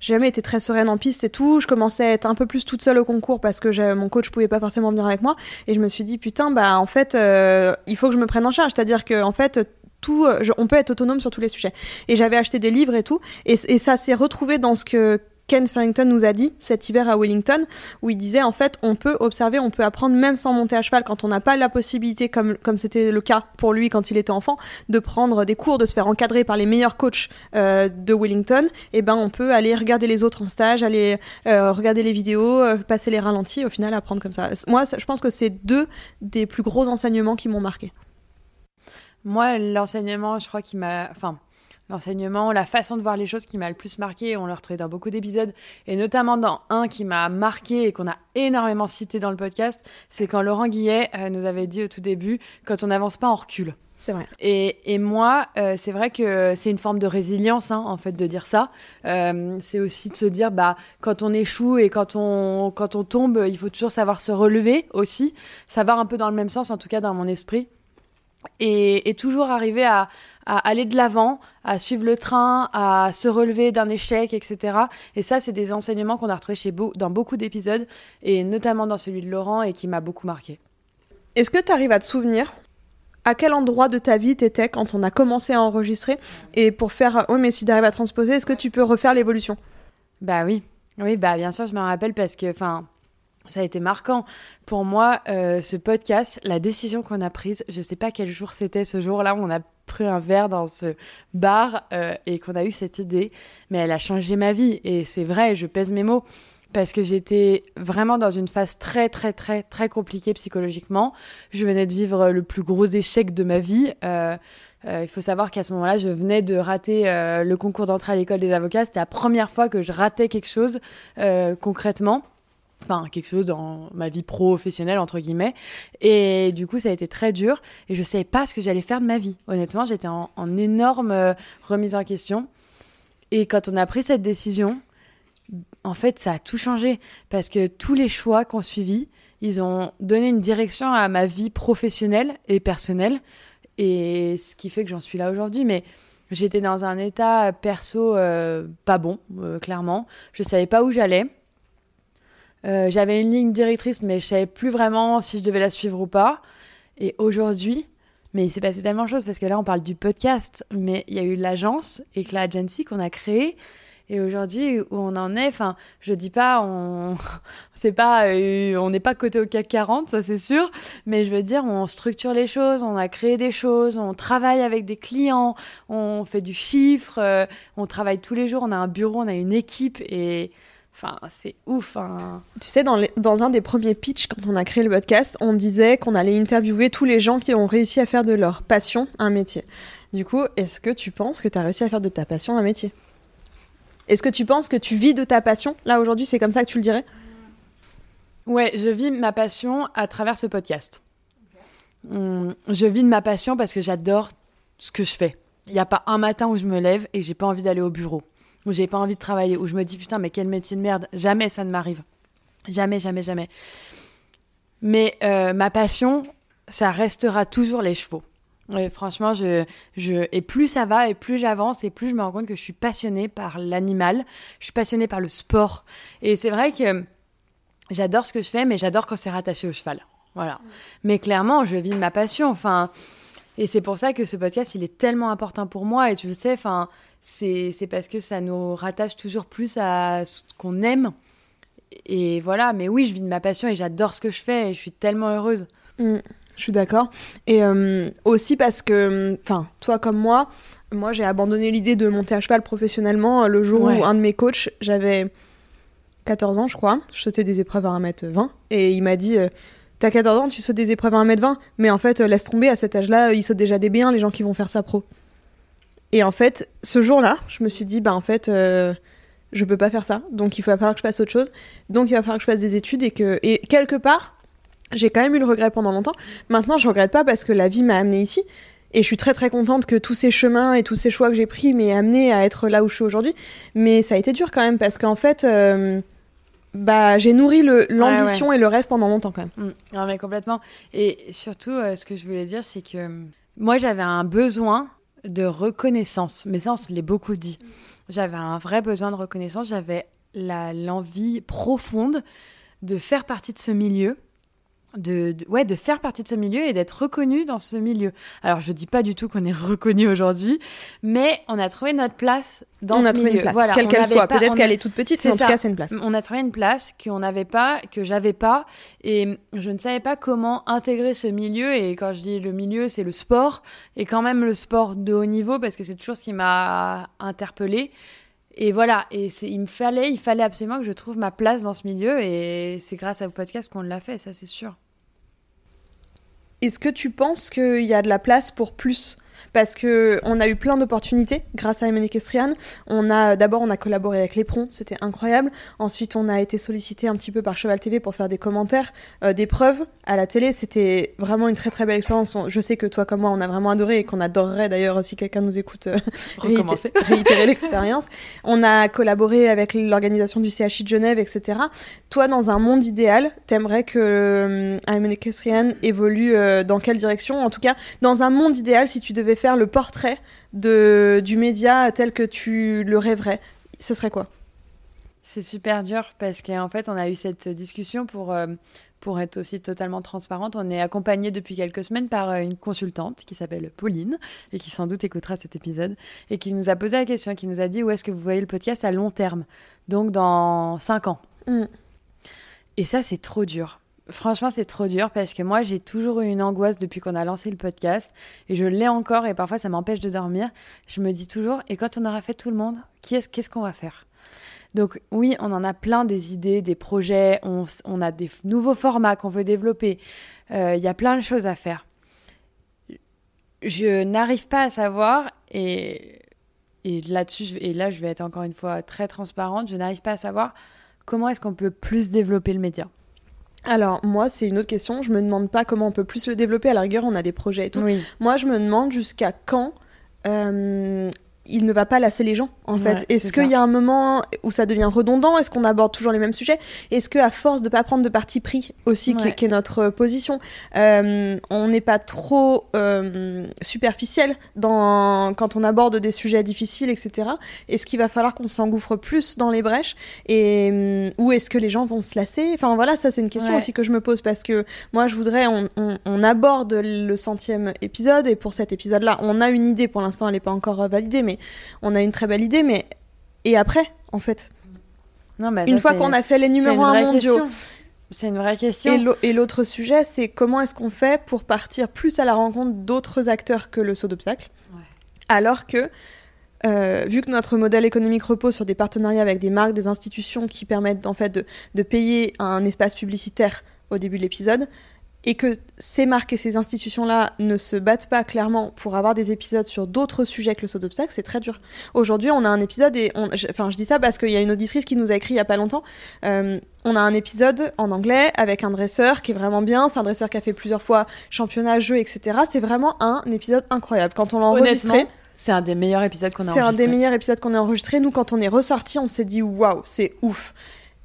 Jamais été très sereine en piste et tout. Je commençais à être un peu plus toute seule au concours parce que mon coach pouvait pas forcément venir avec moi. Et je me suis dit, putain, bah en fait, euh, il faut que je me prenne en charge. C'est-à-dire que en fait, tout, euh, on peut être autonome sur tous les sujets. Et j'avais acheté des livres et tout. Et ça s'est retrouvé dans ce que Ken Farrington nous a dit cet hiver à Wellington, où il disait en fait on peut observer, on peut apprendre même sans monter à cheval quand on n'a pas la possibilité, comme comme c'était le cas pour lui quand il était enfant, de prendre des cours, de se faire encadrer par les meilleurs coachs euh, de Wellington. Et ben on peut aller regarder les autres en stage, aller euh, regarder les vidéos, euh, passer les ralentis, au final apprendre comme ça. Moi, je pense que c'est deux des plus gros enseignements qui m'ont marqué. Moi, l'enseignement, je crois qu'il m'a. Enfin, l'enseignement, la façon de voir les choses qui m'a le plus marqué, on l'a retrouvé dans beaucoup d'épisodes, et notamment dans un qui m'a marqué et qu'on a énormément cité dans le podcast, c'est quand Laurent Guillet euh, nous avait dit au tout début quand on n'avance pas, on recule. C'est vrai. Et, et moi, euh, c'est vrai que c'est une forme de résilience, hein, en fait, de dire ça. Euh, c'est aussi de se dire, bah, quand on échoue et quand on, quand on tombe, il faut toujours savoir se relever aussi. Ça va un peu dans le même sens, en tout cas dans mon esprit. Et, et toujours arriver à, à aller de l'avant, à suivre le train, à se relever d'un échec, etc. Et ça, c'est des enseignements qu'on a retrouvés chez beau, dans beaucoup d'épisodes, et notamment dans celui de Laurent, et qui m'a beaucoup marqué. Est-ce que tu arrives à te souvenir à quel endroit de ta vie t'étais quand on a commencé à enregistrer? Et pour faire. Oui, mais si tu arrives à transposer, est-ce que tu peux refaire l'évolution? Bah oui, oui, bah bien sûr, je me rappelle parce que, enfin, ça a été marquant pour moi. euh, ce podcast, la décision qu'on a prise, je sais pas quel jour c'était ce jour-là où on a pris un verre dans ce bar euh, et qu'on a eu cette idée, mais elle a changé ma vie et c'est vrai, je pèse mes mots. Parce que j'étais vraiment dans une phase très, très, très, très compliquée psychologiquement. Je venais de vivre le plus gros échec de ma vie. Euh, Euh, il faut savoir qu'à ce moment-là, je venais de rater euh, le concours d'entrée à l'école des avocats. C'était la première fois que je ratais quelque chose euh, concrètement. Enfin, quelque chose dans ma vie professionnelle, entre guillemets. Et du coup, ça a été très dur. Et je ne savais pas ce que j'allais faire de ma vie. Honnêtement, j'étais en, énorme remise en question. Et quand on a pris cette décision, en fait, ça a tout changé. Parce que tous les choix qu'on suivi, ils ont donné une direction à ma vie professionnelle et personnelle et ce qui fait que j'en suis là aujourd'hui. Mais j'étais dans un état perso euh, pas bon, euh, clairement. Je savais pas où j'allais. Euh, j'avais une ligne directrice, mais je savais plus vraiment si je devais la suivre ou pas. Et aujourd'hui, mais il s'est passé tellement de choses parce que là, on parle du podcast, mais il y a eu l'agence Eclat Agency qu'on a créée et aujourd'hui, où on en est, enfin, je dis pas, on, *laughs* c'est pas, euh, n'est pas coté au CAC 40, ça c'est sûr, mais je veux dire, on structure les choses, on a créé des choses, on travaille avec des clients, on fait du chiffre, euh, on travaille tous les jours, on a un bureau, on a une équipe et Enfin, c'est ouf. Hein. Tu sais, dans, dans, un des premiers pitchs, quand on a créé le podcast, on disait qu'on allait interviewer tous les gens qui ont réussi à faire de leur passion un métier. Du coup, est-ce que tu penses que tu as réussi à faire de ta passion un métier? Est-ce que tu penses que tu vis de ta passion? Là, aujourd'hui, c'est comme ça que tu le dirais? Ouais, je vis ma passion à travers ce podcast. Hum, je vis de ma passion parce que j'adore ce que je fais. Il n'y a pas un matin où je me lève et j'ai pas envie d'aller au bureau, où j'ai pas envie de travailler, où je me dis putain, mais quel métier de merde. Jamais ça ne m'arrive. Jamais, jamais, jamais. Mais euh, ma passion, ça restera toujours les chevaux. Franchement, je, je, et plus ça va, et plus j'avance, et plus je me rends compte que je suis passionnée par l'animal, je suis passionnée par le sport. Et c'est vrai que j'adore ce que je fais, mais j'adore quand c'est rattaché au cheval. Voilà. Mais clairement, je vis de ma passion. Enfin, et c'est pour ça que ce podcast, il est tellement important pour moi. Et tu le sais, enfin, c'est, parce que ça nous rattache toujours plus à ce qu'on aime. Et voilà. Mais oui, je vis de ma passion et j'adore ce que je fais. Et je suis tellement heureuse. Mm. Je suis d'accord. Et euh, aussi parce que, enfin, toi comme moi, moi j'ai abandonné l'idée de monter à cheval professionnellement le jour où un de mes coachs, j'avais 14 ans je crois, je sautais des épreuves à 1m20 et il m'a dit euh, T'as 14 ans, tu sautes des épreuves à 1m20, mais en fait, laisse tomber, à cet âge-là, ils sautent déjà des biens, les gens qui vont faire ça pro. Et en fait, ce jour-là, je me suis dit, bah en fait, euh, je peux pas faire ça, donc il va falloir que je fasse autre chose, donc il va falloir que je fasse des études et que, et quelque part, j'ai quand même eu le regret pendant longtemps. Maintenant, je regrette pas parce que la vie m'a amené ici. Et je suis très très contente que tous ces chemins et tous ces choix que j'ai pris m'aient amené à être là où je suis aujourd'hui. Mais ça a été dur quand même parce qu'en fait, euh, bah, j'ai nourri l'ambition et le rêve pendant longtemps quand même. Mm. Non, mais complètement. Et surtout, euh, ce que je voulais dire, c'est que moi, j'avais un besoin de reconnaissance. Mais ça, on se l'est beaucoup dit. J'avais un vrai besoin de reconnaissance. J'avais l'envie profonde de faire partie de ce milieu de, ouais, de faire partie de ce milieu et d'être reconnu dans ce milieu. Alors, je dis pas du tout qu'on est reconnu aujourd'hui, mais on a trouvé notre place dans on ce a trouvé milieu. Une place, voilà, quelle qu'elle soit. Peut-être qu'elle est toute petite, mais en tout cas, c'est une place. On a trouvé une place qu'on n'avait pas, que j'avais pas, et je ne savais pas comment intégrer ce milieu. Et quand je dis le milieu, c'est le sport, et quand même le sport de haut niveau, parce que c'est toujours ce qui m'a interpellée. Et voilà, et il me fallait, il fallait absolument que je trouve ma place dans ce milieu, et c'est grâce à vos podcasts qu'on l'a fait, ça c'est sûr. Est-ce que tu penses qu'il y a de la place pour plus parce que on a eu plein d'opportunités grâce à Emmanuel Kestrian. On a d'abord on a collaboré avec Lépron, c'était incroyable. Ensuite on a été sollicité un petit peu par Cheval TV pour faire des commentaires, euh, des preuves à la télé. C'était vraiment une très très belle expérience. Je sais que toi comme moi on a vraiment adoré et qu'on adorerait d'ailleurs si quelqu'un nous écoute euh, *laughs* *laughs* réitérer l'expérience. On a collaboré avec l'organisation du CHI de Genève, etc. Toi dans un monde idéal, t'aimerais que euh, Emmanuel Kestrian évolue dans quelle direction? En tout cas dans un monde idéal si tu devais faire le portrait de, du média tel que tu le rêverais, ce serait quoi? C'est super dur parce qu'en fait, on a eu cette discussion pour, euh, pour être aussi totalement transparente. On est accompagné depuis quelques semaines par euh, une consultante qui s'appelle Pauline et qui sans doute écoutera cet épisode et qui nous a posé la question, qui nous a dit où est-ce que vous voyez le podcast à long terme? Donc dans 5 ans. Mm. Et ça, c'est trop dur Franchement, c'est trop dur parce que moi, j'ai toujours eu une angoisse depuis qu'on a lancé le podcast et je l'ai encore et parfois ça m'empêche de dormir. Je me dis toujours, et quand on aura fait tout le monde, qu'est-ce qu'on va faire? Donc oui, on en a plein des idées, des projets, on, a des nouveaux formats qu'on veut développer, euh, il y a plein de choses à faire. je n'arrive pas à savoir, et, et là-dessus, et là je vais être encore une fois très transparente, je n'arrive pas à savoir comment est-ce qu'on peut plus développer le média. Alors moi c'est une autre question, je me demande pas comment on peut plus le développer, à la rigueur on a des projets et tout. Oui. Moi je me demande jusqu'à quand euh, il ne va pas lasser les gens en fait. Ouais, Est-ce qu'il y a un moment où ça devient redondant? Est-ce qu'on aborde toujours les mêmes sujets? Est-ce que à force de pas prendre de parti pris aussi, Ouais. qui est notre euh, position, euh, on n'est pas trop euh, superficiel dans quand on aborde des sujets difficiles, etc. Est-ce qu'il va falloir qu'on s'engouffre plus dans les brèches? Et euh, ou est-ce que les gens vont se lasser? Enfin voilà, ça c'est une question Ouais. aussi que je me pose parce que moi je voudrais on, on- on aborde le centième épisode et pour cet épisode-là, on a une idée. Pour l'instant, elle n'est pas encore validée, mais on a une très belle idée. Mais et après, en fait, Non, mais une ça, fois qu'on a fait les numéros une 1 vraie mondiaux. C'est une vraie question. Et l'au- et l'autre sujet, c'est comment est-ce qu'on fait pour partir plus à la rencontre d'autres acteurs que le saut d'obstacle? Alors que, euh, vu que notre modèle économique repose sur des partenariats avec des marques, des institutions qui permettent en fait de, de payer un espace publicitaire au début de l'épisode, et que ces marques et ces institutions-là ne se battent pas clairement pour avoir des épisodes sur d'autres sujets que le saut d'obstacle, c'est très dur. Aujourd'hui, on a un épisode, et on- je- enfin, je dis ça parce qu'il y a une auditrice qui nous a écrit il y a pas longtemps. euh, on a un épisode en anglais avec un dresseur qui est vraiment bien. C'est un dresseur qui a fait plusieurs fois championnat, jeu, etc. C'est vraiment un épisode incroyable. Quand on l'a enregistré, c'est un des meilleurs épisodes qu'on a c'est un enregistré. des meilleurs épisodes qu'on a enregistré. Nous, quand on est ressorti, on s'est dit waouh, c'est ouf.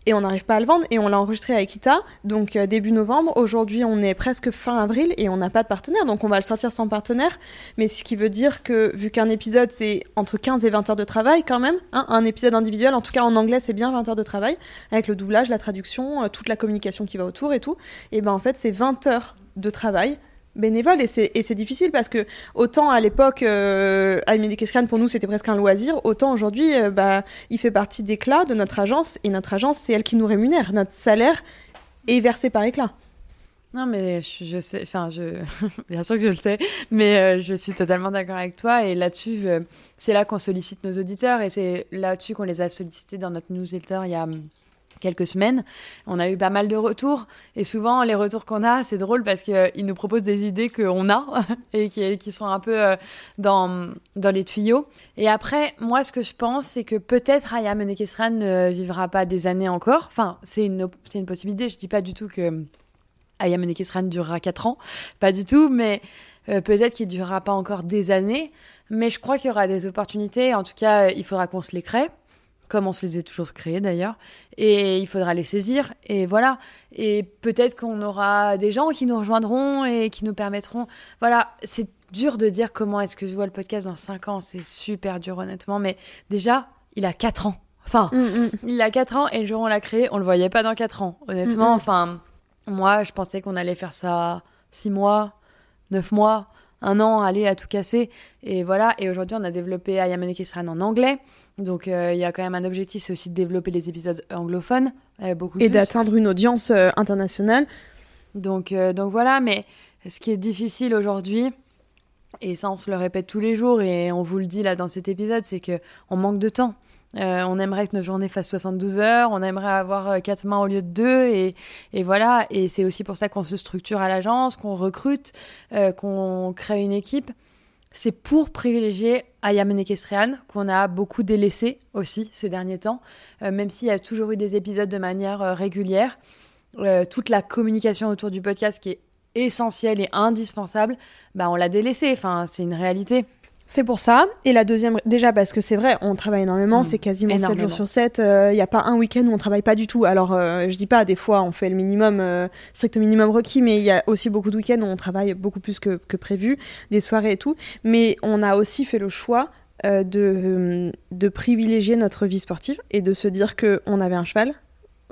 Et on n'arrive pas à le vendre et on l'a enregistré avec Ita, donc euh, début novembre. Aujourd'hui, on est presque fin avril et on n'a pas de partenaire, donc on va le sortir sans partenaire. Mais ce qui veut dire que, vu qu'un épisode, c'est entre 15 et 20 heures de travail quand même, hein, un épisode individuel, en tout cas en anglais, c'est bien 20 heures de travail, avec le doublage, la traduction, euh, toute la communication qui va autour et tout. Et ben en fait, c'est 20 heures de travail bénévole et c'est difficile parce que autant à l'époque euh, Descranes pour nous c'était presque un loisir autant aujourd'hui euh, bah il fait partie d'Éclat de notre agence et notre agence c'est elle qui nous rémunère notre salaire est versé par Éclat Non, mais je, sais, enfin, je, *laughs* bien sûr que je le sais, mais euh, je suis totalement d'accord avec toi. Et là-dessus, euh, c'est là qu'on sollicite nos auditeurs et c'est là-dessus qu'on les a sollicités dans notre newsletter il y a quelques semaines. On a eu pas mal de retours et souvent, les retours qu'on a, c'est drôle parce qu'ils nous proposent des idées qu'on a *laughs* et qui, sont un peu euh, dans, dans les tuyaux. Et après, moi, ce que je pense, c'est que peut-être Aya Menekesran ne vivra pas des années encore. Enfin, c'est une, c'est une possibilité. Je dis pas du tout que. Aya Menekesran durera 4 ans, pas du tout, mais euh, peut-être qu'il durera pas encore des années. Mais je crois qu'il y aura des opportunités. En tout cas, euh, il faudra qu'on se les crée, comme on se les est toujours créés d'ailleurs. Et il faudra les saisir. Et voilà. Et peut-être qu'on aura des gens qui nous rejoindront et qui nous permettront. Voilà, c'est dur de dire comment est-ce que je vois le podcast dans 5 ans. C'est super dur, honnêtement. Mais déjà, il a 4 ans. Enfin, il a 4 ans et le jour où on l'a créé, on le voyait pas dans 4 ans. Honnêtement, Mm, mm. enfin, moi, je pensais qu'on allait faire ça 6 mois, 9 mois, un an, aller à tout casser. Et voilà. Et aujourd'hui, on a développé Ayamane Kesran en anglais. Donc, euh, il y a quand même un objectif, c'est aussi de développer les épisodes anglophones. euh, beaucoup et d'atteindre une audience euh, internationale Donc, donc voilà, mais ce qui est difficile aujourd'hui, et ça on se le répète tous les jours, et on vous le dit là dans cet épisode, c'est que on manque de temps. Euh, on aimerait que nos journées fassent 72 heures, on aimerait avoir euh, quatre mains au lieu de deux, et, voilà. Et c'est aussi pour ça qu'on se structure à l'agence, qu'on recrute, euh, qu'on crée une équipe. C'est pour privilégier Ayamene Kestrian, qu'on a beaucoup délaissé aussi ces derniers temps, même s'il y a toujours eu des épisodes de manière régulière. Toute la communication autour du podcast qui est essentielle et indispensable, bah on l'a délaissé. Enfin, c'est une réalité. C'est pour ça. Et la deuxième, déjà parce que c'est vrai, on travaille énormément, Mm, c'est quasiment 7 énormément. jours sur 7. Il n'y a pas un week-end où on travaille pas du tout. Alors, euh, je dis pas, des fois, on fait le minimum, euh, strict minimum requis, mais il y a aussi beaucoup de week-ends où on travaille beaucoup plus que, que prévu, des soirées et tout. Mais on a aussi fait le choix euh, de, de privilégier notre vie sportive et de se dire qu'on avait un cheval.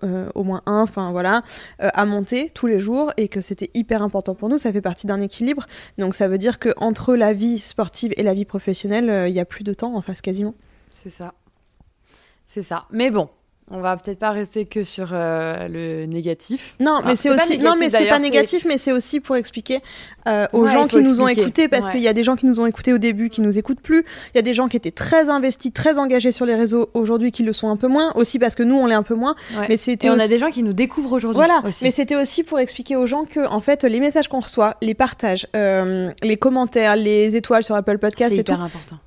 Euh, au moins un, enfin voilà, euh, à monter tous les jours et que c'était hyper important pour nous. Ça fait partie d'un équilibre. Donc ça veut dire que entre la vie sportive et la vie professionnelle, euh, il y a plus de temps en face quasiment. C'est ça. C'est ça. Mais bon, On va peut-être pas rester que sur euh, le négatif. Non, mais c'est aussi non, mais c'est pas négatif, mais c'est aussi pour expliquer euh, aux gens qui nous ont écoutés, parce qu'il y a des gens qui nous ont écoutés au début qui nous écoutent plus. Il y a des gens qui étaient très investis, très engagés sur les réseaux aujourd'hui qui le sont un peu moins. Aussi parce que nous on l'est un peu moins. Mais c'était. Et on a des gens qui nous découvrent aujourd'hui. Voilà. Mais c'était aussi pour expliquer aux gens que en fait les messages qu'on reçoit, les partages, euh, les commentaires, les étoiles sur Apple Podcast, c'est hyper important.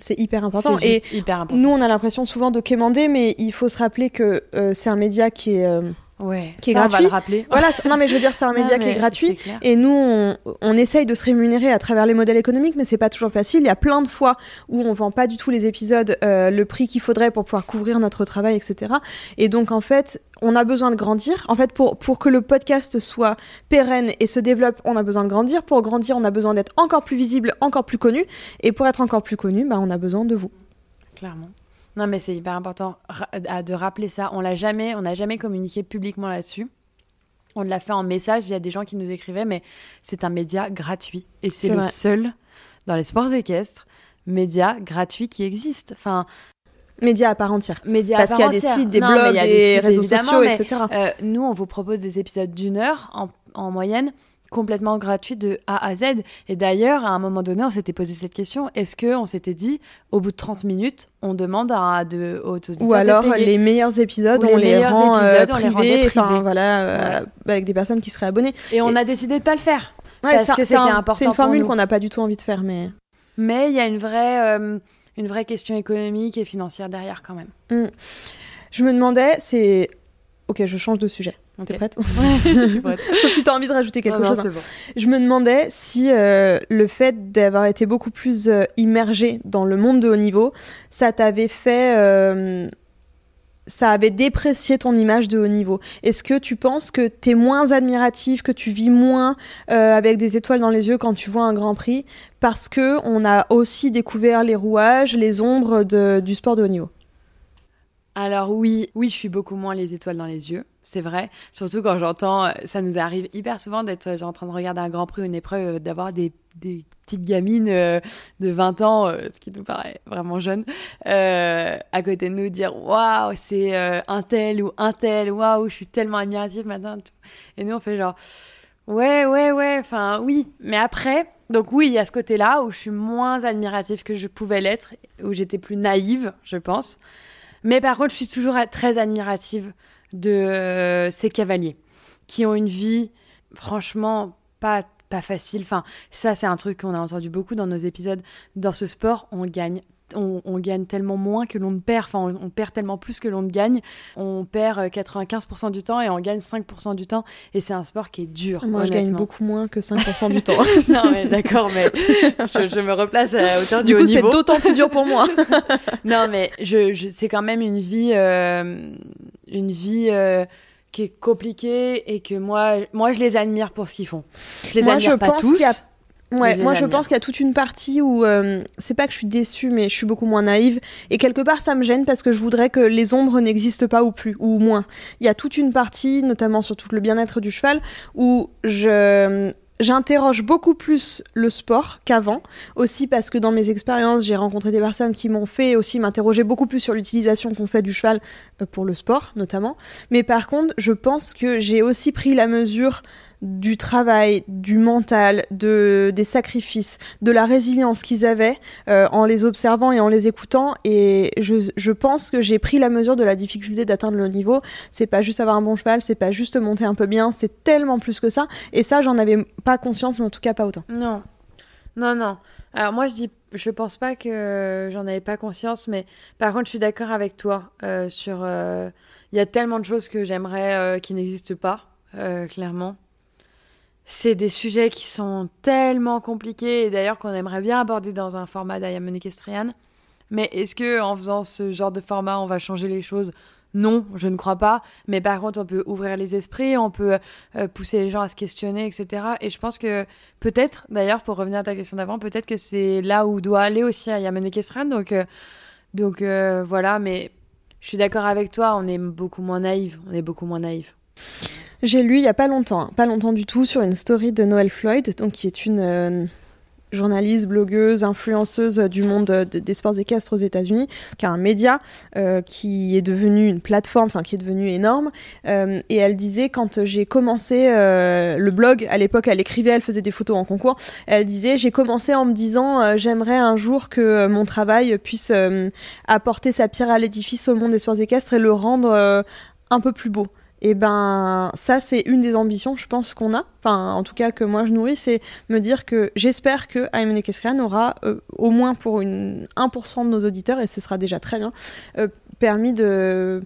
C'est hyper important. Et hyper important. nous, on a l'impression souvent de quémander, mais il faut se rappeler que euh, c'est un média qui est. Ouais, qui est ça, gratuit. on va le rappeler. Voilà, non mais je veux dire c'est un *laughs* média qui est gratuit et nous on, on, essaye de se rémunérer à travers les modèles économiques mais c'est pas toujours facile. Il y a plein de fois où on vend pas du tout les épisodes euh, le prix qu'il faudrait pour pouvoir couvrir notre travail etc. Et donc en fait on a besoin de grandir. En fait, pour, pour que le podcast soit pérenne et se développe, on a besoin de grandir. Pour grandir, on a besoin d'être encore plus visible, encore plus connu. Et pour être encore plus connu, bah, on a besoin de vous. Clairement. Non, mais c'est hyper important de rappeler ça. On l'a jamais, on n'a jamais communiqué publiquement là-dessus. On l'a fait en message via des gens qui nous écrivaient, mais c'est un média gratuit. Et c'est le seul dans les sports équestres média gratuit qui existe. Enfin, Média à part entière. Média Parce qu'il y a des sites, des blogs, des, réseaux sociaux, etc. Euh, nous, on vous propose des épisodes d'une heure en, en, moyenne complètement gratuits de A à Z. Et d'ailleurs, à un moment donné, on s'était posé cette question est-ce qu'on s'était dit, au bout de 30 minutes, on demande à de, aux Ou alors, les meilleurs épisodes, on, les rend, euh, privés, enfin, voilà, euh, avec des personnes qui seraient abonnées. Et on a décidé de pas le faire. parce que c'était important. C'est une formule qu'on n'a pas du tout envie de faire, mais. Mais il y a une vraie une vraie question économique et financière derrière quand même. Mm. Je me demandais, c'est... Ok, je change de sujet. T'es prête *laughs* *laughs* je suis prête. Sauf si t'as envie de rajouter quelque chose. Hein. Je me demandais si euh, le fait d'avoir été beaucoup plus euh, immergé dans le monde de haut niveau, ça t'avait fait euh, ça avait déprécié ton image de haut niveau Est-ce que tu penses que tu es moins admiratif, que tu vis moins euh, avec des étoiles dans les yeux quand tu vois un Grand Prix parce que on a aussi découvert les rouages, les ombres du sport de haut niveau? Alors oui, oui, je suis beaucoup moins les étoiles dans les yeux, c'est vrai. Surtout quand j'entends, ça nous arrive hyper souvent d'être en train de regarder un Grand Prix ou une épreuve, d'avoir des, des petite gamine euh, de 20 ans, euh, ce qui nous paraît vraiment jeune, euh, à côté de nous dire waouh, c'est un tel ou un tel, waouh, je suis tellement admirative maintenant. Et nous, on fait genre ouais, ouais, ouais, enfin oui. Mais après, donc oui, il y a ce côté-là où je suis moins admirative que je pouvais l'être, où j'étais plus naïve, je pense. Mais par contre, je suis toujours très admirative de ces cavaliers qui ont une vie franchement pas pas facile. Enfin, ça, c'est un truc qu'on a entendu beaucoup dans nos épisodes. Dans ce sport, on gagne. On, gagne tellement moins que l'on ne perd, enfin on, perd tellement plus que l'on ne gagne. On perd 95% euh, du temps et on gagne 5% du temps. Et c'est un sport qui est dur. Moi, je gagne beaucoup moins que 5% du *laughs* temps. non, mais d'accord, mais je, me replace à hauteur du, du coup, c'est d'autant plus dur pour moi. *laughs* non, mais je, c'est quand même une vie, euh, une vie. Euh, qui est compliqué et que moi, moi je les admire pour ce qu'ils font. Je les admire pas tous. Ouais, moi je pense qu'il y a toute une partie où euh, c'est pas que je suis déçue, mais je suis beaucoup moins naïve. Et quelque part ça me gêne parce que je voudrais que les ombres n'existent pas ou plus, ou moins. Il y a toute une partie, notamment sur tout le bien-être du cheval, où je j'interroge beaucoup plus le sport qu'avant, aussi parce que dans mes expériences, j'ai rencontré des personnes qui m'ont fait aussi m'interroger beaucoup plus sur l'utilisation qu'on fait du cheval euh, pour le sport notamment. Mais par contre, je pense que j'ai aussi pris la mesure du travail, du mental, de, des sacrifices, de la résilience qu'ils avaient euh, en les observant et en les écoutant. Et je, je pense que j'ai pris la mesure de la difficulté d'atteindre le niveau. C'est pas juste avoir un bon cheval, c'est pas juste monter un peu bien, c'est tellement plus que ça. Et ça, j'en avais pas conscience, mais en tout cas pas autant. Non, non, non. Alors moi, je dis, je pense pas que j'en avais pas conscience, mais par contre, je suis d'accord avec toi euh, sur. Euh, il y a tellement de choses que j'aimerais qui n'existent pas, clairement c'est des sujets qui sont tellement compliqués et d'ailleurs qu'on aimerait bien aborder dans un format d'Ayamone Equestrian. Mais est-ce que en faisant ce genre de format, on va changer les choses? Non, je ne crois pas. Mais par contre, on peut ouvrir les esprits, on peut euh, pousser les gens à se questionner, etc. Et je pense que peut-être, d'ailleurs, pour revenir à ta question d'avant, peut-être que c'est là où doit aller aussi Ayamone Equestrian. Donc, euh, donc euh, voilà, mais je suis d'accord avec toi, on est beaucoup moins naïf. On est beaucoup moins naïf. J'ai lu il y a pas longtemps, hein, pas longtemps du tout, sur une story de Noël Floyd, donc qui est une, euh, journaliste, blogueuse, influenceuse du monde des sports équestres aux États-Unis, qui a un média euh, qui est devenu une plateforme, enfin qui est devenu énorme. Euh, et elle disait quand j'ai commencé euh, le blog, à l'époque elle écrivait, elle faisait des photos en concours, elle disait j'ai commencé en me disant j'aimerais un jour que mon travail puisse apporter sa pierre à l'édifice au monde des sports équestres et le rendre un peu plus beau. Et ben ça c'est une des ambitions je pense qu'on a, enfin en tout cas que moi je nourris, c'est me dire que j'espère que AMN Kesrian aura euh, au moins pour une 1% de nos auditeurs, et ce sera déjà très bien, euh, permis de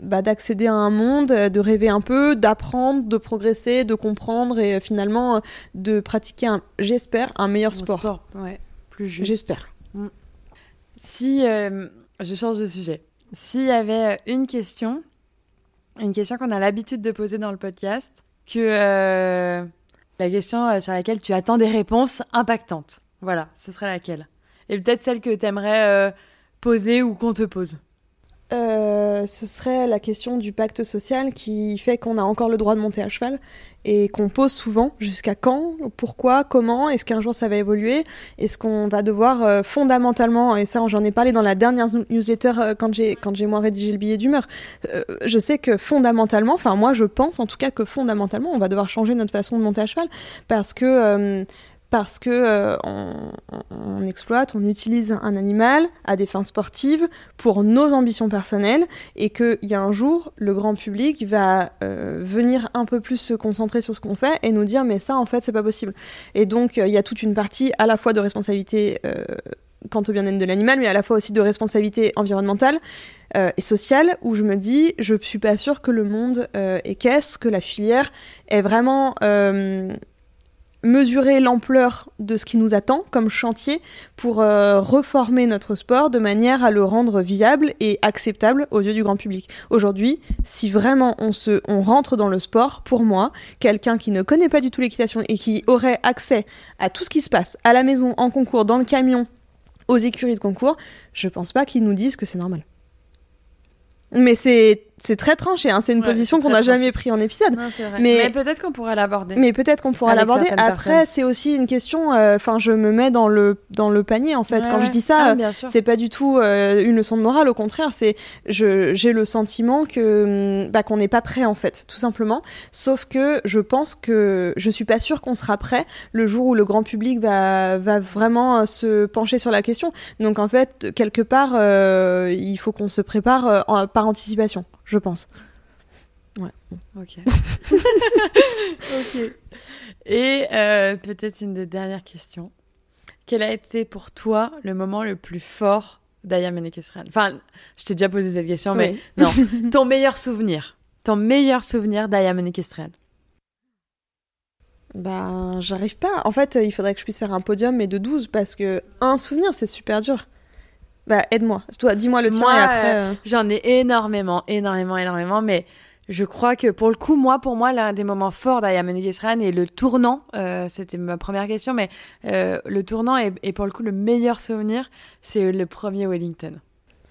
bah, d'accéder à un monde, de rêver un peu, d'apprendre, de progresser, de comprendre et finalement de pratiquer, un, j'espère, un meilleur sport. sport ouais, plus juste. J'espère. Mm. Si, euh, je change de sujet, s'il y avait une question une question qu'on a l'habitude de poser dans le podcast, que euh, la question euh, sur laquelle tu attends des réponses impactantes. Voilà, ce serait laquelle Et peut-être celle que tu aimerais euh, poser ou qu'on te pose. Ce serait la question du pacte social qui fait qu'on a encore le droit de monter à cheval et qu'on pose souvent jusqu'à quand, pourquoi, comment, est-ce qu'un jour ça va évoluer, est-ce qu'on va devoir euh, fondamentalement, et ça j'en ai parlé dans la dernière newsletter euh, quand j'ai moi rédigé le billet d'humeur, euh, je sais que fondamentalement, enfin moi je pense en tout cas que fondamentalement on va devoir changer notre façon de monter à cheval parce que parce que euh, on, exploite, on utilise un animal à des fins sportives pour nos ambitions personnelles et qu'il y a un jour, le grand public va euh, venir un peu plus se concentrer sur ce qu'on fait et nous dire mais ça en fait c'est pas possible. Et donc il y a toute une partie à la fois de responsabilité euh, quant au bien-être de l'animal, mais à la fois aussi de responsabilité environnementale et sociale, où je me dis, je suis pas sûre que le monde équestre, que la filière est vraiment mesurer l'ampleur de ce qui nous attend comme chantier pour euh, reformer notre sport de manière à le rendre viable et acceptable aux yeux du grand public. Aujourd'hui, si vraiment on, se, on rentre dans le sport, pour moi, quelqu'un qui ne connaît pas du tout l'équitation et qui aurait accès à tout ce qui se passe à la maison, en concours, dans le camion, aux écuries de concours, je pense pas qu'ils nous disent que c'est normal. Mais c'est c'est très tranché, hein. c'est une position qu'on n'a jamais pris en épisode. mais, peut-être qu'on pourrait l'aborder. Mais peut-être qu'on pourra l'aborder. Après, c'est aussi une question. Euh, enfin, je me mets dans le dans le panier en fait. Quand je dis ça, ah, c'est pas du tout euh, une leçon de morale. Au contraire, c'est j'ai le sentiment que hum, bah, qu'on n'est pas prêt en fait, tout simplement. Sauf que je pense que je suis pas sûre qu'on sera prêt le jour où le grand public va va vraiment euh, se pencher sur la question. Donc en fait, quelque part, il faut qu'on se prépare par anticipation je pense. Ouais. Ok. *laughs* ok. Et euh, peut-être une des dernières questions. Quel a été pour toi le moment le plus fort d'Aya Menekesran? Enfin, je t'ai déjà posé cette question, mais *laughs* non. *laughs* Ton meilleur souvenir. Ton meilleur souvenir d'Aya Menekesran? Ben, j'arrive pas. En fait, il faudrait que je puisse faire un podium, mais de 12, parce que un souvenir, c'est super dur. Bah, aide-moi. Toi, dis-moi le tien et après. Euh, euh. J'en ai énormément, énormément, énormément, mais je crois que pour le coup, moi, pour moi, l'un des moments forts d'Ayam Gesran et le tournant, euh, c'était ma première question, mais le tournant et, pour le coup, le meilleur souvenir, c'est le premier Wellington.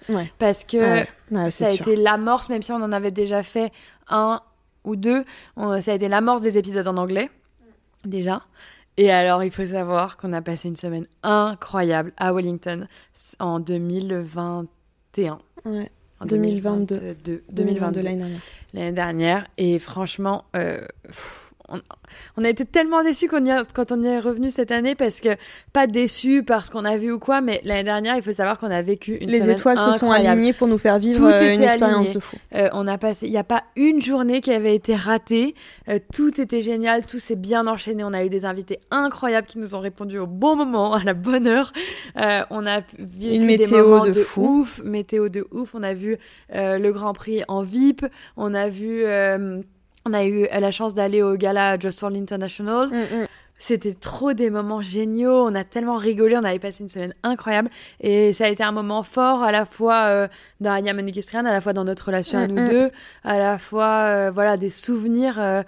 Ouais. Parce que ça a été l'amorce, même si on en avait déjà fait un ou deux, ça a été l'amorce des épisodes en anglais, déjà. Et alors, il faut savoir qu'on a passé une semaine incroyable à Wellington en 2021. Ouais. En 2022. 2022, l'année dernière. L'année dernière. Et franchement, euh, on, a été tellement déçus quand on y est revenu cette année parce que pas déçus parce qu'on a vu ou quoi, mais l'année dernière, il faut savoir qu'on a vécu une Les étoiles se sont alignées pour nous faire vivre euh, une expérience de fou. Euh, on a passé, il n'y a pas une journée qui avait été ratée. Euh, tout était génial, tout s'est bien enchaîné. On a eu des invités incroyables qui nous ont répondu au bon moment, à la bonne heure. on a vu une météo de, ouf, météo de ouf. On a vu le Grand Prix en VIP. On a vu on a eu la chance d'aller au gala Just for International. Mm, mm. C'était trop des moments géniaux. On a tellement rigolé. On avait passé une semaine incroyable. Et ça a été un moment fort à la fois euh, dans Anya Manikistrian, à la fois dans notre relation à mm, nous deux, à la fois euh, voilà des souvenirs. Euh,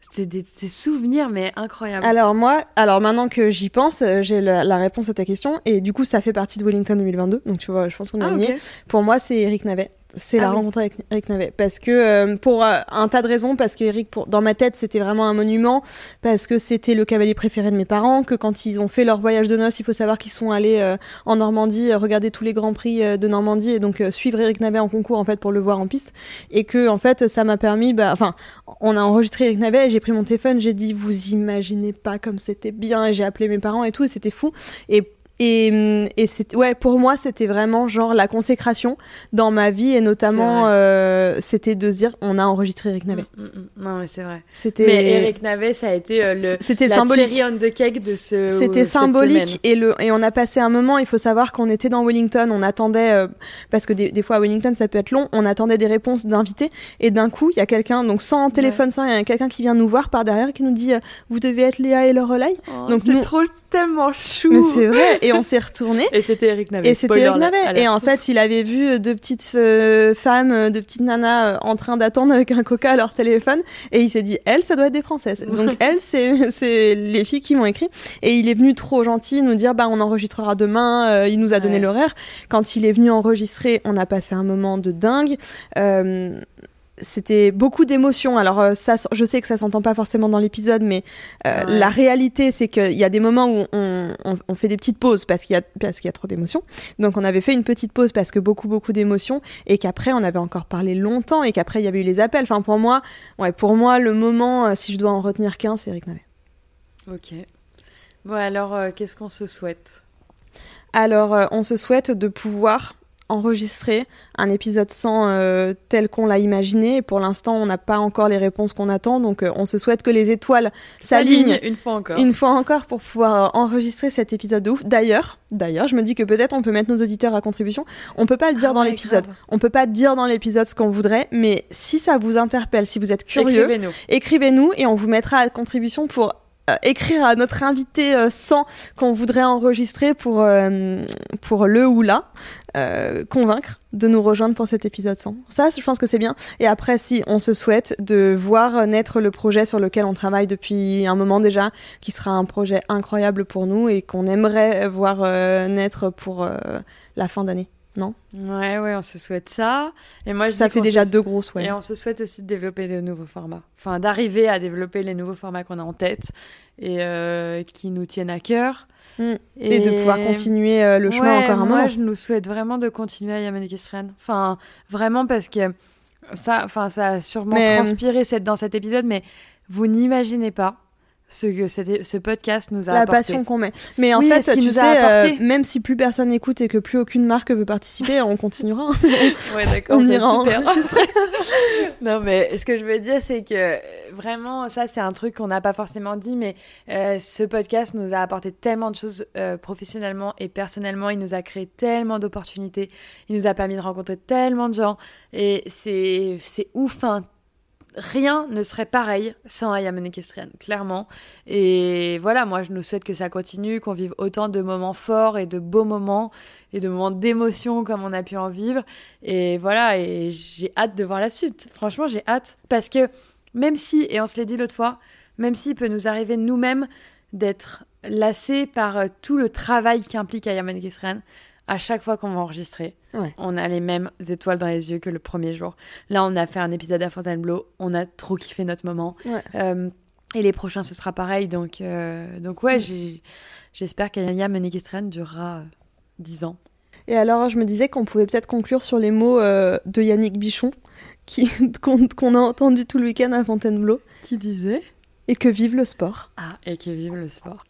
c'était des, souvenirs, mais incroyables. Alors moi, alors maintenant que j'y pense, j'ai la, réponse à ta question. Et du coup, ça fait partie de Wellington 2022. Donc tu vois, je pense qu'on est ah, Pour moi, c'est Eric Navet. C'est Ah la oui. rencontre avec Eric Navet. Parce que, euh, pour euh, un tas de raisons, parce que Eric, pour, dans ma tête, c'était vraiment un monument, parce que c'était le cavalier préféré de mes parents, que quand ils ont fait leur voyage de noces, il faut savoir qu'ils sont allés euh, en Normandie, regarder tous les grands prix de Normandie, et donc suivre Eric Navet en concours, en fait, pour le voir en piste. Et que, en fait, ça m'a permis, bah, enfin, on a enregistré Eric Navet, et j'ai pris mon téléphone, j'ai dit, vous imaginez pas comme c'était bien, et j'ai appelé mes parents et tout, et c'était fou. Et et, et c'est ouais pour moi c'était vraiment genre la consécration dans ma vie et notamment euh, c'était de se dire on a enregistré Eric Navet. Mm, mm, Non, mais c'est vrai. C'était Mais Eric Navet, ça a été euh, le, C'était la symbolique. cherry on the cake de ce. C'était symbolique et le et on a passé un moment. Il faut savoir qu'on était dans Wellington, on attendait euh, parce que des, des fois à Wellington ça peut être long. On attendait des réponses d'invités et d'un coup il y a quelqu'un donc sans téléphone sans il y a quelqu'un qui vient nous voir par derrière qui nous dit euh, vous devez être Léa et Lorelai. Oh, donc c'est nous trop tellement chou. mais c'est vrai et on s'est retourné Et c'était Eric Navet. Et c'était Eric Navet. Et en fait, il avait vu deux petites euh, femmes, euh, deux petites nanas euh, en train d'attendre avec un coca à leur téléphone. Et il s'est dit, elles, ça doit être des Françaises. Donc, elles, c'est c'est les filles qui m'ont écrit. Et il est venu trop gentil nous dire, bah, on enregistrera demain. Euh, il nous a donné Ouais. l'horaire. Quand il est venu enregistrer, on a passé un moment de dingue. C'était beaucoup d'émotions. Alors euh, ça, je sais que ça s'entend pas forcément dans l'épisode, mais euh, Ouais. la réalité, c'est qu'il y a des moments où on, on- on fait des petites pauses parce qu'il y a parce qu'il y a trop d'émotions. Donc on avait fait une petite pause parce que beaucoup beaucoup d'émotions et qu'après on avait encore parlé longtemps et qu'après il y avait eu les appels. Enfin pour moi, ouais, pour moi le moment, euh, si je dois en retenir qu'un, c'est Eric Navet. Ok. Bon, alors, euh, qu'est-ce qu'on se souhaite? Alors, euh, on se souhaite de pouvoir enregistrer un épisode 100 euh, tel qu'on l'a imaginé. Et pour l'instant, on n'a pas encore les réponses qu'on attend. Donc, euh, on se souhaite que les étoiles s'alignent une fois encore. une fois encore pour pouvoir euh, enregistrer cet épisode de ouf. D'ailleurs, d'ailleurs, je me dis que peut-être on peut mettre nos auditeurs à contribution. On peut pas le dire Ah dans ouais, l'épisode. On peut pas dire dans l'épisode ce qu'on voudrait, mais si ça vous interpelle, si vous êtes curieux, Écrivez-nous. écrivez-nous et on vous mettra à contribution pour écrire à notre invité euh, 100 qu'on voudrait enregistrer pour, euh, pour le ou la euh, convaincre de nous rejoindre pour cet épisode 100. Ça, je pense que c'est bien. Et après, si on se souhaite de voir naître le projet sur lequel on travaille depuis un moment déjà, qui sera un projet incroyable pour nous et qu'on aimerait voir euh, naître pour euh, la fin d'année. Non Ouais, ouais, on se souhaite ça. Et moi, je Ça fait déjà se- deux gros souhaits. Et on se souhaite aussi de développer de nouveaux formats. Enfin, d'arriver à développer les nouveaux formats qu'on a en tête et euh, qui nous tiennent à cœur. Mm. Et de pouvoir continuer euh, le chemin Ouais, encore un moi, moment. je nous souhaite vraiment de continuer à Kestren. Enfin, vraiment parce que ça, enfin, ça a sûrement Mais- transpiré cette, dans cet épisode, mais vous n'imaginez pas ce que ce podcast nous a la apporté. passion qu'on met. Mais en Oui, fait, tu sais, euh, même si plus personne n'écoute et que plus aucune marque veut participer, on continuera. *laughs* Ouais, d'accord, on c'est ira super. enregistrer. *laughs* non, mais ce que je veux dire, c'est que euh, vraiment, ça, c'est un truc qu'on n'a pas forcément dit, mais euh, ce podcast nous a apporté tellement de choses euh, professionnellement et personnellement. Il nous a créé tellement d'opportunités. Il nous a permis de rencontrer tellement de gens. Et c'est c'est ouf. hein. Rien ne serait pareil sans Ayam Equestrian, clairement. Et voilà, moi, je nous souhaite que ça continue, qu'on vive autant de moments forts et de beaux moments et de moments d'émotion comme on a pu en vivre. Et voilà, et j'ai hâte de voir la suite. Franchement, j'ai hâte. Parce que même si, et on se l'a dit l'autre fois, même s'il peut nous arriver nous-mêmes d'être lassés par tout le travail qu'implique Ayam Equestrian, à chaque fois qu'on va enregistrer, Ouais. on a les mêmes étoiles dans les yeux que le premier jour. Là, on a fait un épisode à Fontainebleau, on a trop kiffé notre moment. Ouais. Euh, et les prochains, ce sera pareil. Donc, euh, donc ouais, j'ai- j'espère qu'Ayam Equestrian durera euh, 10 ans. Et alors, je me disais qu'on pouvait peut-être conclure sur les mots euh, de Yannick Bichon, *laughs* qu'on a entendu tout le week-end à Fontainebleau. Qui disait? Et que vive le sport. Ah, et que vive le sport.